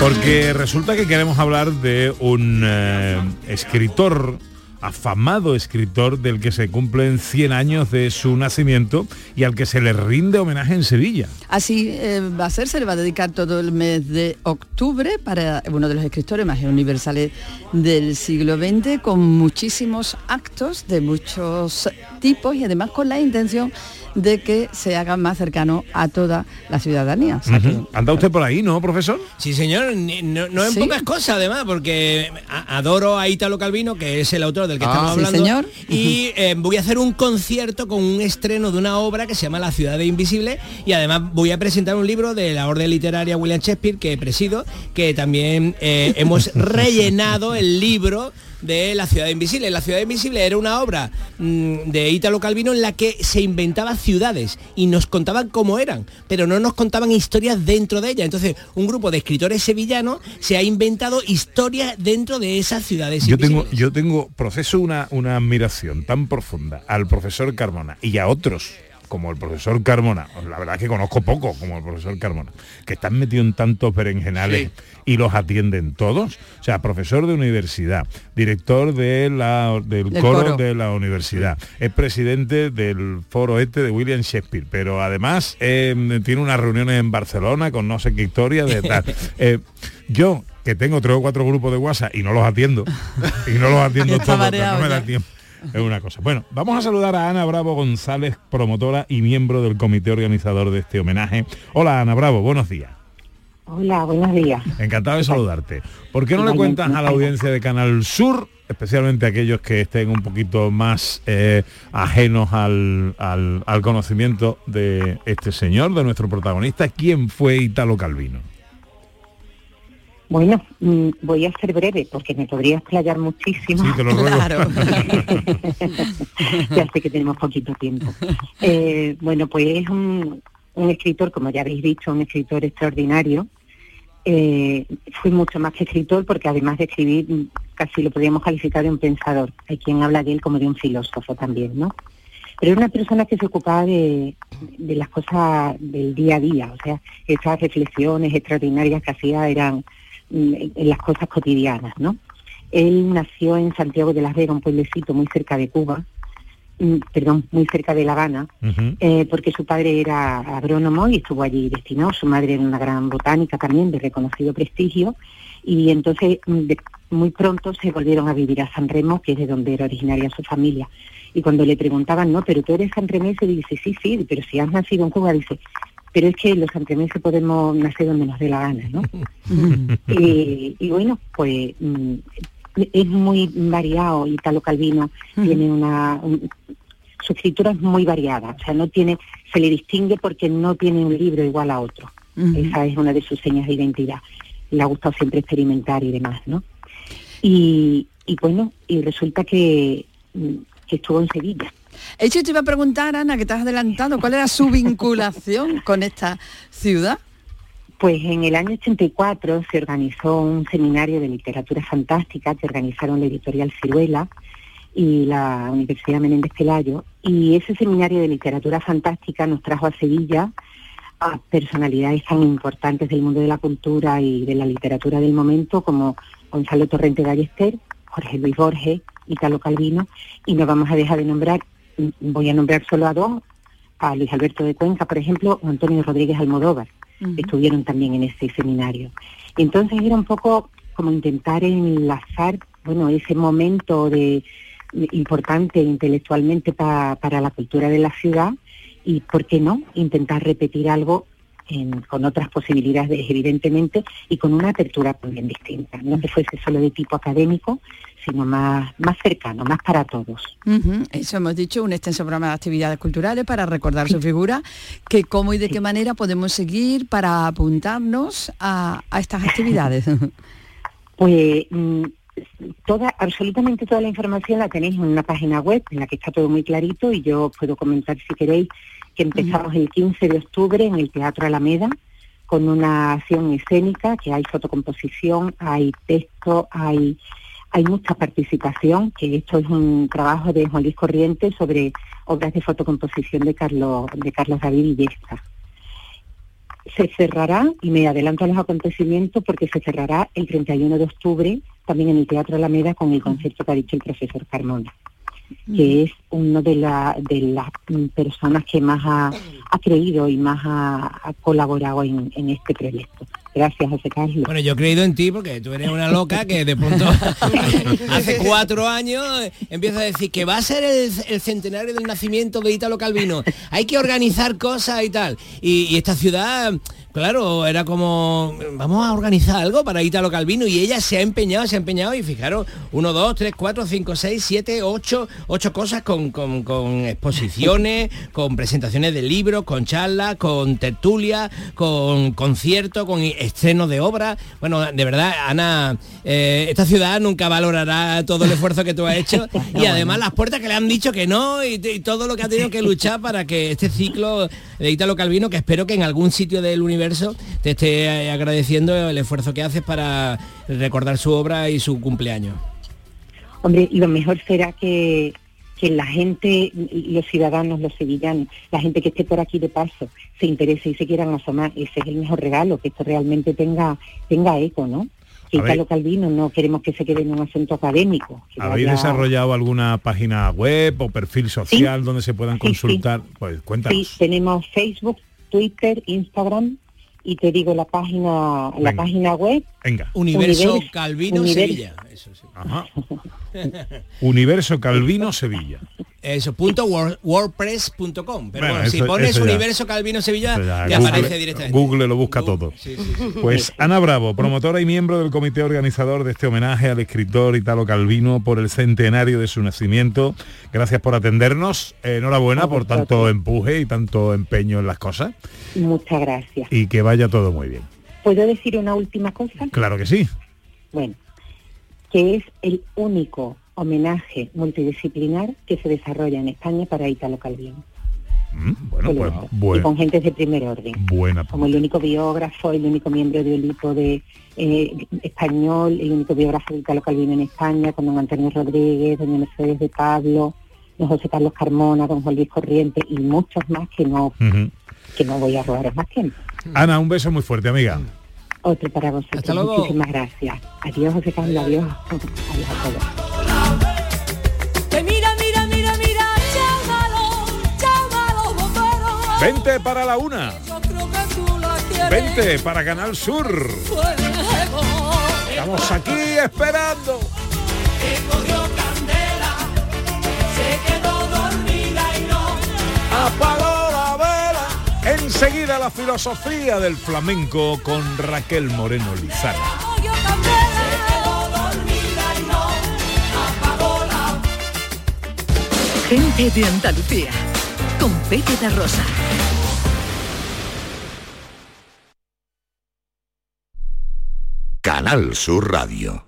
Porque resulta que queremos hablar de un eh, escritor, afamado escritor del que se cumplen 100 años de su nacimiento y al que se le rinde homenaje en Sevilla. Así eh, va a ser, se le va a dedicar todo el mes de octubre para uno de los escritores más universales del siglo XX, con muchísimos actos de muchos tipos y además con la intención de que se haga más cercano a toda la ciudadanía. O sea que- Ujú. ¿Anda usted por ahí, no, profesor? Sí, señor, no, no en ¿Sí? pocas cosas además, porque adoro a Italo Calvino, que es el autor del que Ah. estamos Sí, hablando. señor. Y eh, voy a hacer un concierto con un estreno de una obra que se llama La ciudad de invisible y además voy a presentar un libro de la orden literaria William Shakespeare que presido, que también eh, hemos rellenado el libro de La ciudad invisible. La ciudad invisible era una obra mm, de Italo Calvino en la que se inventaba ciudades y nos contaban cómo eran, pero no nos contaban historias dentro de ellas. Entonces, un grupo de escritores sevillanos se ha inventado historias dentro de esas ciudades Yo tengo, yo tengo, proceso una, una admiración tan profunda al profesor Carmona y a otros como el profesor Carmona, la verdad es que conozco poco como el profesor Carmona, que están metidos en tantos berenjenales y los atienden todos. O sea, profesor de universidad, director de la, del, Del coro, coro. de la universidad, es presidente del foro este de William Shakespeare, pero además eh, tiene unas reuniones en Barcelona con no sé qué historia de tal. Eh, yo, que tengo tres o cuatro grupos de WhatsApp y no los atiendo, y no los atiendo todos, no me da tiempo. Es una cosa. Bueno, vamos a saludar a Ana Bravo González, promotora y miembro del comité organizador de este homenaje. Hola Ana Bravo, buenos días. Hola, buenos días. Encantado de saludarte. ¿Por qué no le cuentas a la audiencia de Canal Sur, especialmente aquellos que estén un poquito más eh, ajenos al, al- al conocimiento de este señor, de nuestro protagonista, quién fue Italo Calvino? Bueno, mm, voy a ser breve porque me podría explayar muchísimo. Sí, te lo ruego. Claro. ya sé que tenemos poquito tiempo. Eh, bueno, pues es un, un escritor, como ya habéis dicho, un escritor extraordinario. Eh, fui mucho más que escritor porque además de escribir mm, casi lo podríamos calificar de un pensador. Hay quien habla de él como de un filósofo también, ¿no? Pero era una persona que se ocupaba de, de las cosas del día a día, o sea, esas reflexiones extraordinarias que hacía eran mm, en las cosas cotidianas, ¿no? Él nació en Santiago de las Vegas, un pueblecito muy cerca de Cuba, mm, perdón, muy cerca de La Habana, eh, porque su padre era agrónomo y estuvo allí destinado, su madre era una gran botánica también de reconocido prestigio, y entonces mm, de- muy pronto se volvieron a vivir a San Remo, que es de donde era originaria su familia. Y cuando le preguntaban, no, pero tú eres sanremese, dice, sí, sí, pero si has nacido en Cuba, dice, pero es que los sanremeses podemos nacer donde nos dé la gana, ¿no? y, y bueno, pues mm, es muy variado Italo Calvino, tiene una... un- su escritura es muy variada, o sea, no tiene, se le distingue porque no tiene un libro igual a otro. Esa es una de sus señas de identidad. Le ha gustado siempre experimentar y demás, ¿no? Y, y bueno, y resulta que, mm, que estuvo en Sevilla. Hecho, te iba a preguntar, Ana, que te has adelantado, ¿cuál era su vinculación con esta ciudad? Pues en el año 84 se organizó un seminario de literatura fantástica que organizaron la editorial Ciruela y la Universidad Menéndez Pelayo. Y ese seminario de literatura fantástica nos trajo a Sevilla a personalidades tan importantes del mundo de la cultura y de la literatura del momento como Gonzalo Torrente Ballester, Jorge Luis Borges, Italo Calvino, y no vamos a dejar de nombrar, voy a nombrar solo a dos, a Luis Alberto de Cuenca, por ejemplo, o Antonio Rodríguez Almodóvar estuvieron también en ese seminario. Y entonces era un poco como intentar enlazar, bueno, ese momento de importante intelectualmente pa- para la cultura de la ciudad y, ¿por qué no?, intentar repetir algo en- con otras posibilidades, evidentemente, y con una apertura también distinta. No que fuese solo de tipo académico, sino más, más cercano, más para todos. Eso hemos dicho, un extenso programa de actividades culturales para recordar su figura, que cómo y de qué manera podemos seguir para apuntarnos a, a estas actividades. Pues mm, toda, absolutamente toda la información la tenéis en una página web en la que está todo muy clarito y yo puedo comentar si queréis que empezamos el 15 de octubre en el Teatro Alameda con una acción escénica, que hay fotocomposición, hay texto, hay, hay mucha participación, que esto es un trabajo de Juan Luis Corrientes sobre obras de fotocomposición de Carlos, de Carlos David Illesca se cerrará, y me adelanto a los acontecimientos, porque se cerrará el 31 de octubre también en el Teatro Alameda con el concierto que ha dicho el profesor Carmona, que es una de, la- de las personas que más ha, ha creído y más ha, ha colaborado en, en este proyecto. Gracias, José Carlos. Bueno, yo he creído en ti porque tú eres una loca que de pronto hace cuatro años empieza a decir que va a ser el, el centenario del nacimiento de Italo Calvino. Hay que organizar cosas y tal. Y, y esta ciudad, claro, era como, vamos a organizar algo para Italo Calvino y ella se ha empeñado, se ha empeñado y fijaros, uno, dos, tres, cuatro, cinco, seis, siete, ocho, ocho cosas con, con- con exposiciones, con presentaciones de libros, con charlas, con tertulias, con conciertos, con estrenos de obras. Bueno, de verdad, Ana, eh, esta ciudad nunca valorará todo el esfuerzo que tú has hecho y además las puertas que le han dicho que no y, y todo lo que ha tenido que luchar para que este ciclo de Italo Calvino, que espero que en algún sitio del universo te esté eh, agradeciendo el esfuerzo que haces para recordar su obra y su cumpleaños. Hombre, lo mejor será que, que la gente, los ciudadanos, los sevillanos, la gente que esté por aquí de paso, se interese y se quieran asomar. Ese es el mejor regalo, que esto realmente tenga, tenga eco, ¿no? Que. Italo Calvino no queremos que se quede en un asunto académico. que ¿Habéis vaya- desarrollado alguna página web o perfil social donde se puedan Sí, sí. consultar? Pues Sí, cuéntanos. tenemos Facebook, Twitter, Instagram y te digo la página, la página web. Venga. Universo Univers- Calvino Univers- Sevilla. Eso sí. Ajá. Universo Calvino Sevilla. Eso, punto word- wordpress.com. Pero Bueno, bueno, si pones. Universo Calvino Sevilla, te Google- aparece directamente. Google lo busca todo. Sí, sí, sí. Pues Ana Bravo, promotora y miembro del comité organizador de este homenaje al escritor Italo Calvino por el centenario de su nacimiento. Gracias por atendernos. Enhorabuena por tanto empuje y tanto empeño en las cosas. Muchas gracias. Y que vaya todo muy bien. ¿Puedo decir una última cosa? Claro que sí. Bueno, que es el único homenaje multidisciplinar que se desarrolla en España para Italo Calvino. Mm, Bueno, pues y bueno, con gente de primer orden. buena. Como el único biógrafo, el único miembro del equipo de eh, español, el único biógrafo de Italo Calvino en España, con don Antonio Rodríguez, doña Mercedes de Pablo, don José Carlos Carmona, don Juan Luis Corriente y muchos más que no, que no voy a robaros más tiempo. Ana, un beso muy fuerte, amiga. Otro para vosotros. Hasta luego. Muchísimas gracias. Adiós, José Carlos. Adiós. Adiós a todos. Que mira, mira, mira, mira, llámalo, llámalo, bombero. Vente para la una. Yo creo que tú la quieres. Vente para Canal Sur. Estamos aquí esperando. Enseguida la filosofía del flamenco con Raquel Moreno Lizana. Gente de Andalucía, con Pepe de Rosa. Canal Sur Radio.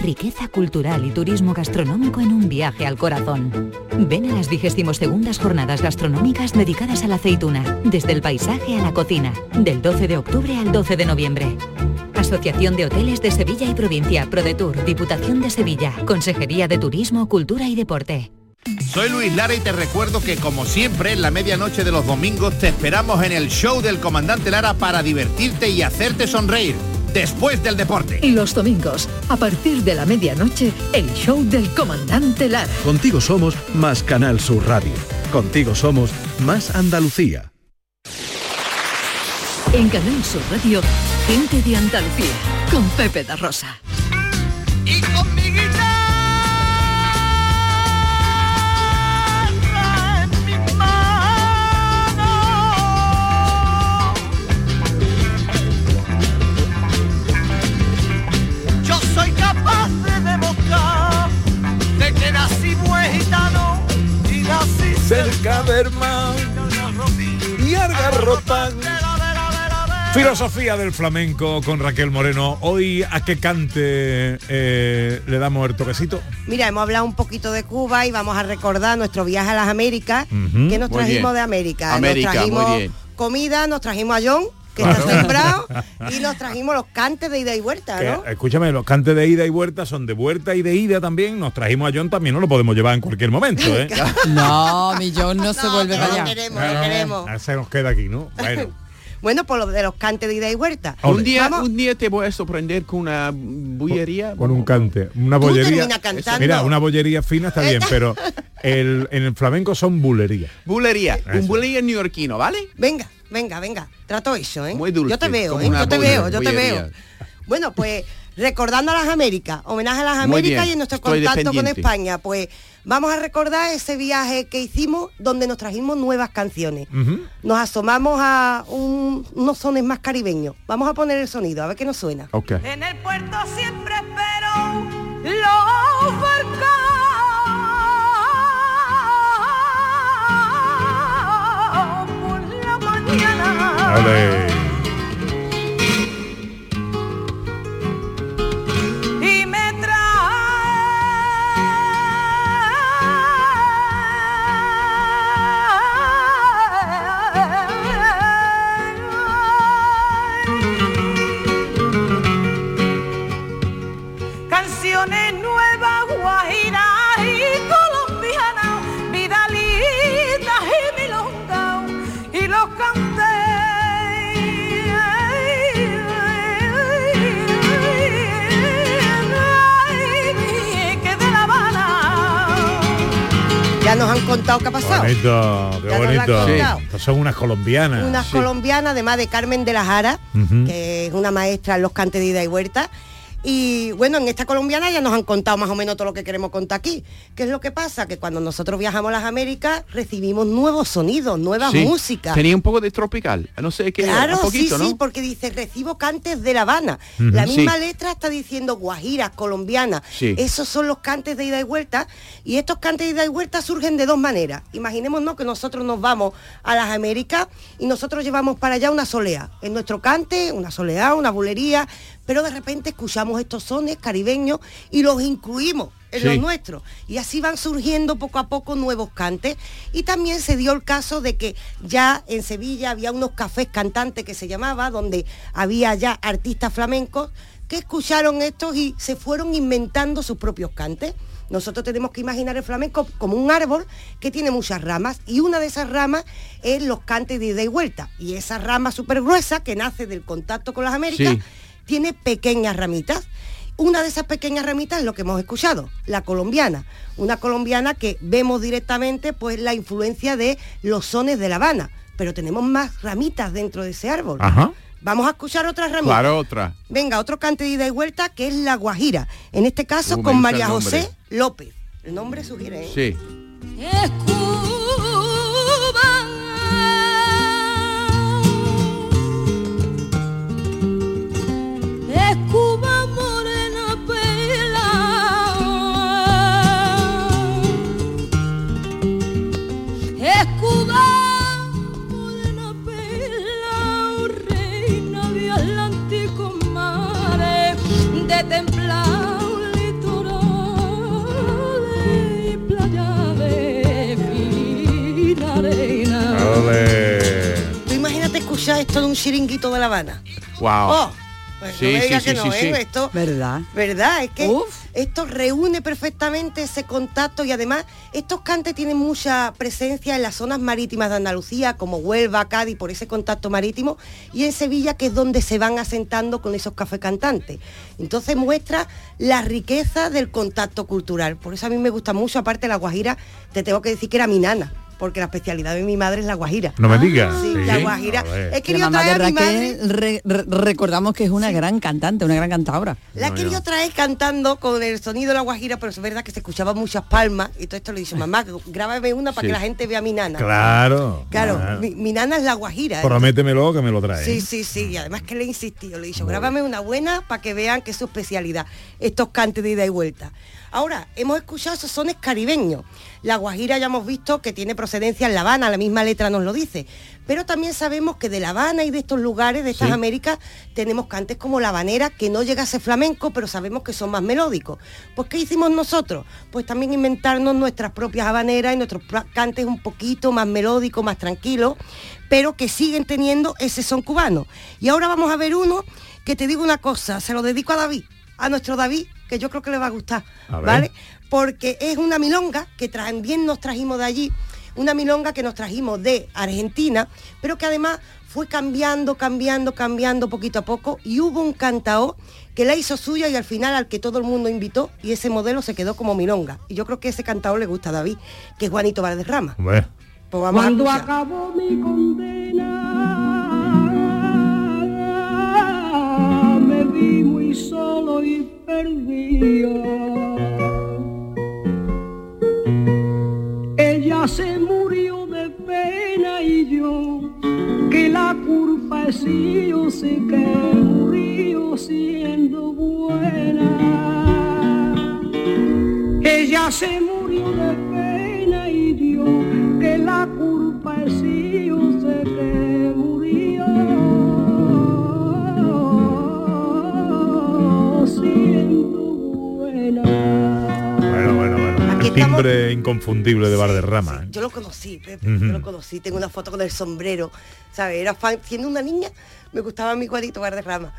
Riqueza cultural y turismo gastronómico en un viaje al corazón. Ven a las 22 jornadas gastronómicas dedicadas a la aceituna, desde el paisaje a la cocina, del 12 de octubre al 12 de noviembre. Asociación de Hoteles de Sevilla y Provincia, ProDetour, Diputación de Sevilla, Consejería de Turismo, Cultura y Deporte. Soy Luis Lara y te recuerdo que como siempre en la medianoche de los domingos te esperamos en el show del comandante Lara para divertirte y hacerte sonreír después del deporte. Y los domingos, a partir de la medianoche, el show del comandante Lara. Contigo somos más Canal Sur Radio. Contigo somos más Andalucía. En Canal Sur Radio, Gente de Andalucía, con Pepe de Rosa. Y con mi guitarra Cerca de hermano y Argarrotan. Filosofía del flamenco con Raquel Moreno. Hoy a qué cante eh, le damos el toquecito. Mira, hemos hablado un poquito de Cuba y vamos a recordar nuestro viaje a las Américas, Ujú. que nos trajimos de América. América, nos trajimos muy bien. comida, nos trajimos a John, que está sembrado, y nos trajimos los cantes de ida y vuelta, Que, ¿no? escúchame, los cantes de ida y vuelta son de vuelta y de ida también. Nos trajimos a John también, no lo podemos llevar en cualquier momento, ¿eh? No, millón no se vuelve para lo allá. queremos, lo queremos. Ah, Se nos queda aquí, ¿no? Bueno. Bueno, por lo de los cantes de ida y vuelta. Un día, Vamos- un día te voy a sorprender con una bullería. Con un cante, una Tú bollería. termina cantando. Mira, una bollería fina está bien, pero el, en el flamenco son bulerías. Bulería, Eso. un bulería neoyorquino, ¿vale? Venga, venga, venga. Trato eso, ¿eh? Muy dulce, Yo te veo, ¿eh? Yo te veo, yo te veo. Bueno, pues recordando a las Américas, homenaje a las Muy Américas bien, y en nuestro estoy contacto con. España, pues vamos a recordar ese viaje que hicimos donde nos trajimos nuevas canciones. Nos asomamos a un- unos sones más caribeños. Vamos a poner el sonido, a ver qué nos suena. En el puerto siempre espero los barcos por la mañana. y Bonito, qué bonito. son unas colombianas. Unas colombianas, además de Carmen de la Jara, que es una maestra en los cantes de ida y vuelta. Y bueno, en esta colombiana ya nos han contado más o menos todo lo que queremos contar aquí. ¿Qué es lo que pasa? Que cuando nosotros viajamos a las Américas recibimos nuevos sonidos, nuevas Sí, músicas. Tenía un poco de tropical. No sé qué. Claro, un poquito, sí, ¿no? sí, porque dice recibo cantes de La Habana. La misma Sí. letra está diciendo guajiras, colombianas. Sí. Esos son los cantes de ida y vuelta. Y estos cantes de ida y vuelta surgen de dos maneras. Imaginémonos que nosotros nos vamos a las Américas y nosotros llevamos para allá una solea. En nuestro cante, una soleá, una bulería, pero de repente escuchamos estos sones caribeños y los incluimos en Sí. los nuestros. Y así van surgiendo poco a poco nuevos cantes. Y también se dio el caso de que ya en Sevilla había unos cafés cantantes que se llamaba, donde había ya artistas flamencos que escucharon estos y se fueron inventando sus propios cantes. Nosotros tenemos que imaginar el flamenco como un árbol que tiene muchas ramas y una de esas ramas es los cantes de ida y vuelta. Y esa rama súper gruesa que nace del contacto con las Américas Sí. Tiene pequeñas ramitas. Una de esas pequeñas ramitas es lo que hemos escuchado, la colombiana. Una colombiana que vemos directamente pues la influencia de los sones de La Habana. Pero tenemos más ramitas dentro de ese árbol. Ajá. Vamos a escuchar otras ramitas. Claro, otra. Venga, otro cante de ida y vuelta que es la Guajira. En este caso Uh, con María. José López. El nombre sugiere, ¿eh? Sí. Esto de un chiringuito de La Habana. Wow. Oh, pues Sí, no me sí, digas sí, que no, sí, ¿eh? sí. Esto, ¿Verdad? ¿Verdad? Es que esto reúne perfectamente ese contacto y además estos cantes tienen mucha presencia en las zonas marítimas de Andalucía, como Huelva, Cádiz, por ese contacto marítimo, y en Sevilla, que es donde se van asentando con esos cafés cantantes. Entonces muestra la riqueza del contacto cultural. Por eso a mí me gusta mucho, aparte la guajira, te tengo que decir que era mi nana. Porque la especialidad de mi madre es la guajira. No me digas. Sí, Sí. la guajira. He querido mamá de traer a mi madre re- re- recordamos que es una gran cantante, una gran cantadora. La he querido traer cantando con el sonido de la guajira, pero es verdad que se escuchaban muchas palmas y todo esto le dice, mamá, grábame una para Sí. que la gente vea a mi nana. Claro. Claro, claro. Mi, mi nana es la guajira. ¿eh? Prométemelo que me lo trae. Sí, sí, sí, y además que le he insistido, le he dicho, grábame una buena para que vean que es su especialidad, estos cantes de ida y vuelta. Ahora, hemos escuchado esos sones caribeños. La guajira ya hemos visto que tiene procedencia en La Habana, la misma letra nos lo dice. Pero también sabemos que de La Habana y de estos lugares, de estas Sí. Américas, tenemos cantes como la habanera, que no llega a ser flamenco, pero sabemos que son más melódicos. Pues ¿qué hicimos nosotros? Pues también inventarnos nuestras propias habaneras y nuestros cantes un poquito más melódicos, más tranquilos, pero que siguen teniendo ese son cubano. Y ahora vamos a ver uno que te digo una cosa, se lo dedico a David, a nuestro David, que yo creo que le va a gustar, A. ¿vale? Porque es una milonga que también nos trajimos de allí, una milonga que nos trajimos de Argentina, pero que además fue cambiando, cambiando, cambiando poquito a poco y hubo un cantao que la hizo suya y al final al que todo el mundo invitó y ese modelo se quedó como milonga. Y yo creo que ese cantao le gusta a David, que es Juanito Valderrama. Hombre, Pues vamos a Cuando escuchar. acabó mi condena, me vi muy solo y perdido. Ella se murió de pena y yo, que la culpa es yo sé que murió siendo buena. Ella se murió de pena y yo, que la culpa es yo El timbre inconfundible de Valderrama. ¿eh? Yo lo conocí, Pepe, yo lo conocí, tengo una foto con el sombrero, ¿sabes? Era fan, siendo una niña, me gustaba mi cuadrito Valderrama.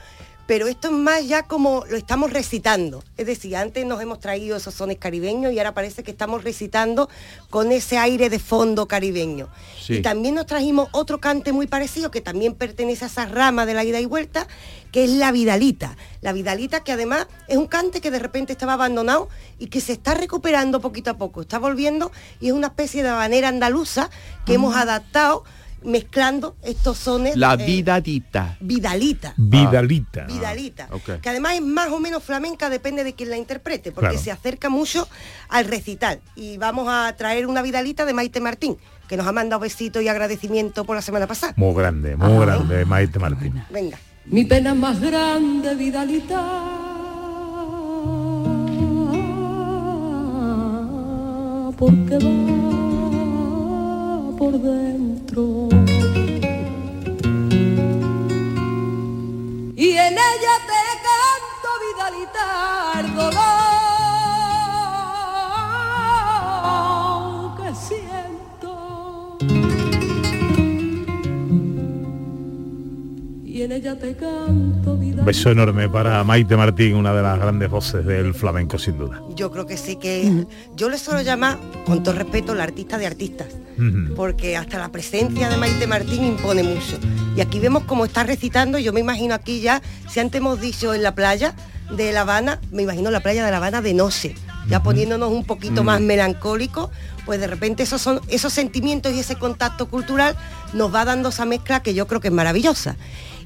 Pero esto es más ya como lo estamos recitando. Es decir, antes nos hemos traído esos sones caribeños y ahora parece que estamos recitando con ese aire de fondo caribeño. Sí. Y también nos trajimos otro cante muy parecido que también pertenece a esa rama de la ida y vuelta, que es la Vidalita. La Vidalita que además es un cante que de repente estaba abandonado y que se está recuperando poquito a poco, está volviendo y es una especie de habanera andaluza que hemos adaptado mezclando estos sones. La eh, vidadita. Vidalita. Vidalita. Vidalita, ok. que además es más o menos flamenca, depende de quién la interprete, porque Claro. se acerca mucho al recital. Y vamos a traer una Vidalita de Maite Martín, que nos ha mandado besitos y agradecimiento por la semana pasada. Muy grande, muy grande, Maite Martín. Venga. Mi pena más grande, Vidalita. Porque va por dentro. Y en ella te canto, Vidalita, el dolor que siento. Y en ella te canto, Un beso enorme para Maite Martín, una de las grandes voces del flamenco sin duda. Yo creo que sí que yo le suelo llamar, con todo respeto, la artista de artistas, porque hasta la presencia de Maite Martín impone mucho. Y aquí vemos cómo está recitando, yo me imagino aquí ya, si antes hemos dicho en la playa de La Habana, me imagino la playa de La Habana de noche, ya poniéndonos un poquito Mm. más melancólicos, pues de repente esos son esos sentimientos y ese contacto cultural nos va dando esa mezcla que yo creo que es maravillosa.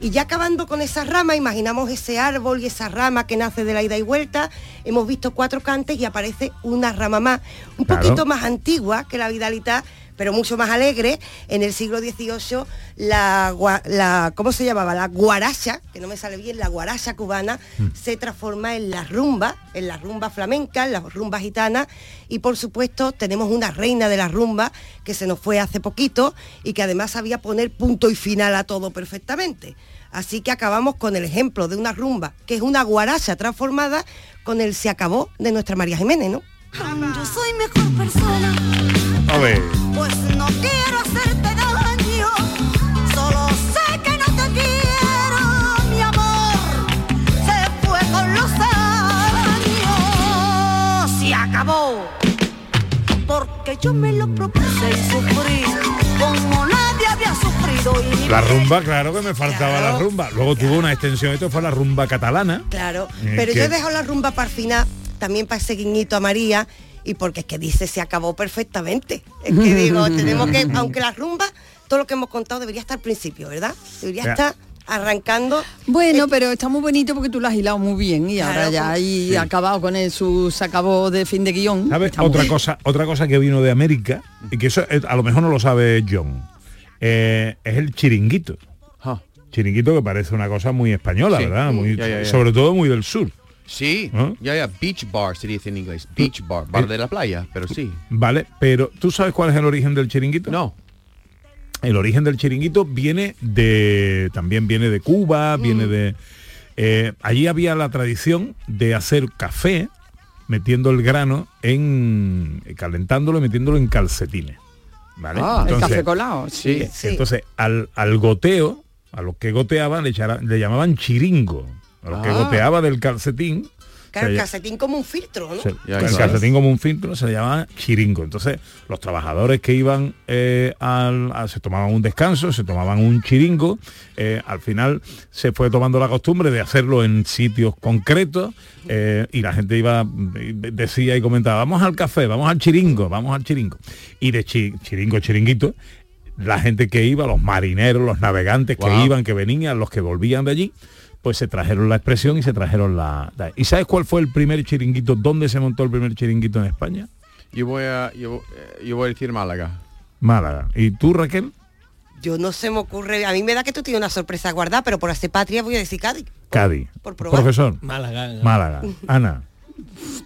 Y ya acabando con esa rama, imaginamos ese árbol y esa rama que nace de la ida y vuelta. Hemos visto cuatro cantes y aparece una rama más, un Claro. poquito más antigua que la Vidalita, pero mucho más alegre. En el siglo XVIII, la, ¿cómo se llamaba? La guaracha, que no me sale bien, la guaracha cubana, se transforma en la rumba, en la rumba flamenca, en la rumba gitana. Y por supuesto tenemos una reina de la rumba que se nos fue hace poquito y que además sabía poner punto y final a todo perfectamente. Así que acabamos con el ejemplo de una rumba, que es una guaracha transformada, con el se acabó de nuestra María Jiménez, ¿no? Yo soy mejor persona, A ver. pues no quiero hacerte daño. Solo sé que no te quiero, mi amor. Se fue con los años. Se acabó. Porque yo me lo propuse y sufrí como nadie había sufrido. Y La rumba, claro que me faltaba Claro. la rumba. Luego tuvo una extensión, esto fue la rumba catalana. Claro, Eh, pero que- yo he dejado la rumba para el final, también para ese guiñito a María, y porque es que dice se acabó perfectamente. Es que digo, tenemos que, aunque la rumba, todo lo que hemos contado debería estar al principio, ¿verdad? Debería Ya. estar arrancando. Bueno, pero está muy bonito porque tú lo has hilado muy bien y ahora Claro, ya pues, ahí sí. acabado con el, su se acabó de fin de guion. ¿Sabes? Otra bien. cosa, otra cosa que vino de América, y que eso eh, a lo mejor no lo sabe John, eh, es el chiringuito. Chiringuito que parece una cosa muy española, Sí. ¿verdad? Muy, Ya, ya, ya. Sobre todo muy del sur. Sí, ¿No? ya, ya, beach bar se dice en inglés. Beach bar, bar de la playa, pero sí. Vale, pero ¿tú sabes cuál es el origen del chiringuito? No. El origen del chiringuito viene de, también viene de Cuba, viene de... eh, allí había la tradición de hacer café metiendo el grano en... calentándolo y metiéndolo en calcetines. ¿Vale? Ah, el café colado. Sí, Sí, sí. entonces al, al goteo, a los que goteaban le, echara- le llamaban chiringo. A los que Ah. goteaba del calcetín. Claro, el calcetín como un filtro, ¿no? se- el calcetín como un filtro se le llamaba chiringo. Entonces, los trabajadores que iban eh, al, a- se tomaban un descanso, se tomaban un chiringo, eh, al final se fue tomando la costumbre de hacerlo en sitios concretos eh, y la gente iba, decía y comentaba, vamos al café, vamos al chiringo, vamos al chiringo. Y de chi- chiringo, chiringuito, la gente que iba, los marineros, los navegantes que iban, que venían, los que volvían de allí, pues se trajeron la expresión y se trajeron la... la- ¿Y sabes cuál fue el primer chiringuito? ¿Dónde se montó el primer chiringuito en España? Yo voy a, yo, eh, yo voy a decir Málaga. Málaga. ¿Y tú, Raquel? Yo no se me ocurre, a mí me da que tú tienes una sorpresa guardada, pero por hacer patria voy a decir Cádiz. Cádiz. por probar. Profesor. Málaga. Málaga. Ana.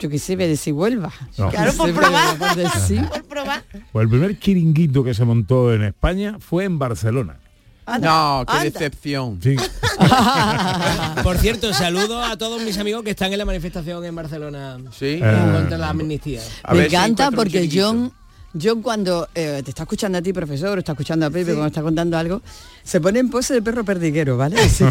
Yo qué sé, voy a decir Huelva. No. Claro, por probar. por decir. por probar. Pues el primer chiringuito que se montó en España fue en Barcelona. No, qué anda. decepción. Sí. Por cierto, saludo a todos mis amigos que están en la manifestación en Barcelona Sí. Eh. en contra de la amnistía. A Me si encanta porque. John, John cuando eh, te está escuchando a ti, profesor, o está escuchando a Pepe cuando está contando algo, se pone en pose de perro perdiguero, ¿vale? Sí.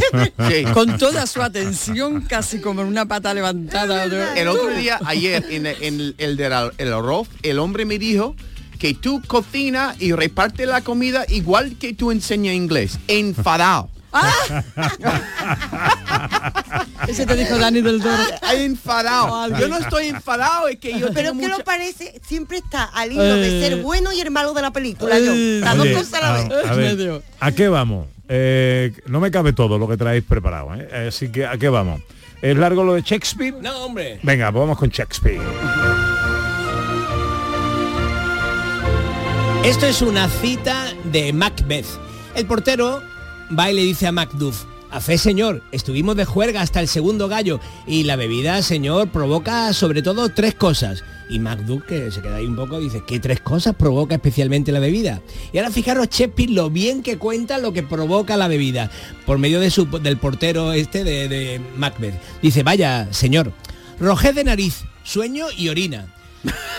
Con toda su atención, casi como en una pata levantada. El otro día, ayer, en, en el del al- el arroz, el hombre me dijo que tú cocina y reparte la comida igual que tú enseñas inglés. Enfadado. Ese te dijo Dani del Toro. enfadado. Yo no estoy enfadado, es que yo Pero que mucha- lo parece, siempre está al hilo de ser Eh. bueno y el malo de la película, John. Las dos cosas a la vez. a, a ver, ¿a qué vamos? Eh, no me cabe todo lo que traéis preparado, ¿eh? Así que, ¿a qué vamos? ¿Es largo lo de Shakespeare? No, hombre. Venga, pues vamos con Shakespeare. Esto es una cita de Macbeth. El portero va y le dice a Macduff, a fe señor, estuvimos de juerga hasta el segundo gallo y la bebida, señor, provoca sobre todo tres cosas. Y Macduff, que se queda ahí un poco, dice, ¿qué tres cosas provoca especialmente la bebida? Y ahora fijaros Shakespeare lo bien que cuenta lo que provoca la bebida, por medio del portero este de, de Macbeth. Dice, vaya, señor, rojez de nariz, sueño y orina.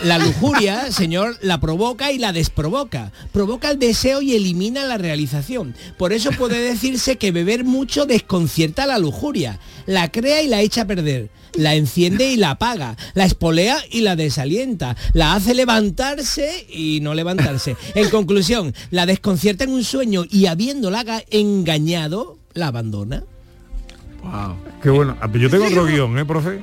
La lujuria, señor, la provoca y la desprovoca. Provoca el deseo y elimina la realización. Por eso puede decirse que beber mucho desconcierta la lujuria. La crea y la echa a perder. La enciende y la apaga. La espolea y la desalienta. La hace levantarse y no levantarse. En conclusión, la desconcierta en un sueño y habiéndola ga- engañado, la abandona. Wow. Qué bueno. Ah, Yo tengo otro guion, ¿eh, profe?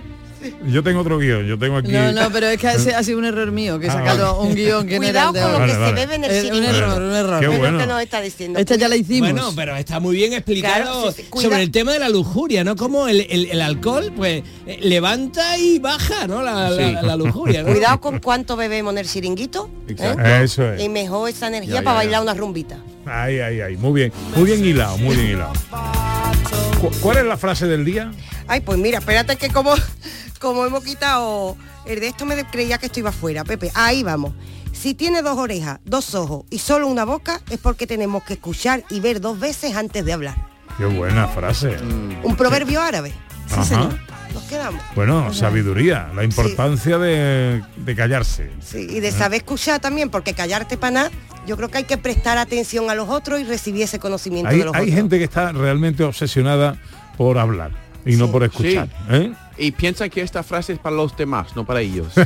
Yo tengo otro guion. Yo tengo aquí... No, no, pero es que ese ha sido un error mío, que he Ah, sacado vale. un guion que no era Cuidado el de con lo que Vale, se vale. bebe en el Es un error, un error. Qué Es lo bueno. que nos está diciendo. Esta ya la hicimos. Bueno, pero está muy bien explicado Claro, sí, sí, cuida- sobre el tema de la lujuria, ¿no? Como el, el- el alcohol, pues, eh, levanta y baja, ¿no? La, la- Sí. la lujuria, ¿no? Cuidado con cuánto bebemos en el chiringuito. ¿eh? Exacto. Eso es. Y mejor esa energía Ya, ya, para ya. bailar una rumbita. Ay, ay, ay. Muy bien. Muy bien hilado, muy bien hilado. Cu- ¿Cuál es la frase del día? Ay, pues mira, espérate que como, como hemos quitado el de esto me creía que esto iba fuera, Pepe. Ahí vamos. Si tiene dos orejas, dos ojos y solo una boca, es porque tenemos que escuchar y ver dos veces antes de hablar. Qué buena frase. Un proverbio árabe. Sí, Ajá. señor. Nos quedamos. Bueno, sabiduría, la importancia de, de callarse. Sí, y de saber escuchar también, porque callarte para nada, yo creo que hay que prestar atención a los otros y recibir ese conocimiento Hay, de los hay otros. gente que está realmente obsesionada por hablar y no por escuchar. Sí. ¿eh? Y piensan que esta frase es para los demás, no para ellos.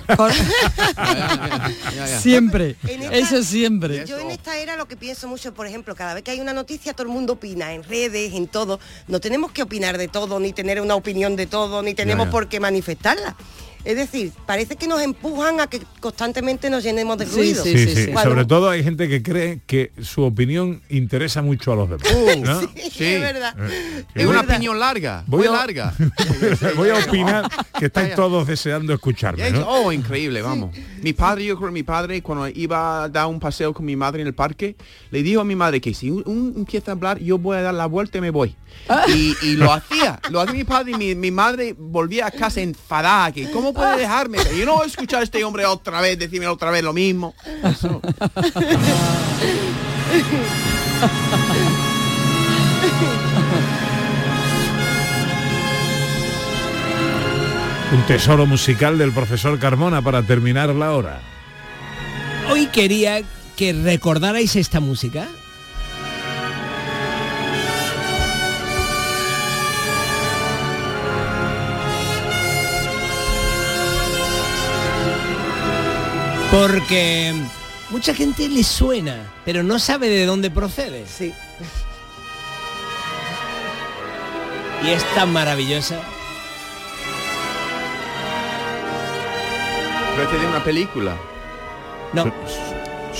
Ya, ya. Siempre. Esta- Eso siempre. Yo en esta era lo que pienso mucho, por ejemplo, cada vez que hay una noticia todo el mundo opina, en redes, en todo. No tenemos que opinar de todo, ni tener una opinión de todo, ni tenemos ya. por qué manifestarla. Es decir, parece que nos empujan a que constantemente nos llenemos de Sí, ruido. Sí, sí. sí. Cuando- Sobre todo hay gente que cree que su opinión interesa mucho a los demás. ¿no? Sí, es verdad. Eh, Es voy una opinión larga, Voy muy a- larga. voy a final que estáis todos deseando escucharme, Es- ¿no? Oh, increíble, vamos. Mi padre, yo creo que mi padre, cuando iba a dar un paseo con mi madre en el parque, le dijo a mi madre que si un, un empieza a hablar, yo voy a dar la vuelta y me voy. Y, y lo hacía, lo hacía mi padre y mi, mi madre volvía a casa enfadada, que ¿cómo puede dejarme? Yo no voy a escuchar a este hombre otra vez, decirme otra vez lo mismo. Eso. Un tesoro musical del profesor Carmona para terminar la hora. Hoy quería que recordarais esta música. Porque mucha gente le suena, pero no sabe de dónde procede. Sí. Y es tan maravillosa. Es de una película. No.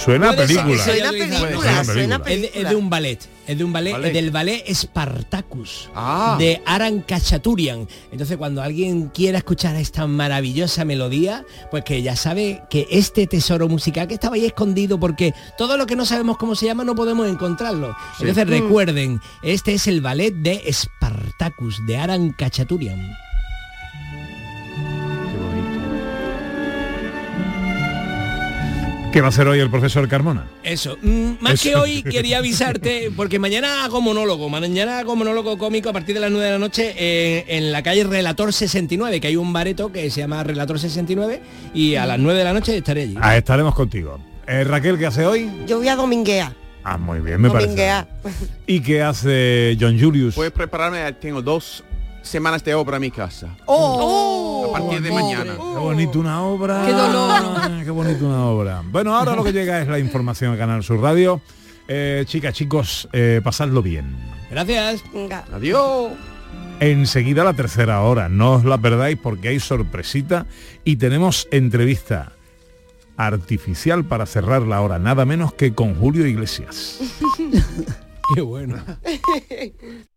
Suena a película. Suena película, suena Es de, es de película. un ballet, es de un ballet, Ballet. del ballet Spartacus, Ah. de Aran Kachaturian. Entonces cuando alguien quiera escuchar esta maravillosa melodía, pues que ya sabe que este tesoro musical que estaba ahí escondido, porque todo lo que no sabemos cómo se llama no podemos encontrarlo. Entonces recuerden, este es el ballet de Spartacus, de Aran Kachaturian. ¿Qué va a hacer hoy el profesor Carmona? Eso, mm, más Eso. que hoy quería avisarte, porque mañana hago monólogo, mañana hago monólogo cómico a partir de las 9 de la noche eh, en la calle Relator 69, que hay un bareto que se llama Relator 69, y a las 9 de la noche estaré allí. Ah, estaremos contigo. Eh, Raquel, ¿qué hace hoy? Yo voy a dominguear. Ah, muy bien, me parece. Dominguear. ¿Y qué hace John Julius? Puedes prepararme, tengo dos semanas de obra en mi casa. Oh, A partir de mañana. Qué bonito una obra. Qué dolor. Qué bonito una obra. Bueno, ahora lo que llega es la información a Canal Sur Radio. Eh, chicas, chicos, eh, pasadlo bien. Gracias. venga. Adiós. Enseguida la tercera hora, no os la perdáis porque hay sorpresita y tenemos entrevista artificial para cerrar la hora, nada menos que con Julio Iglesias. Qué bueno.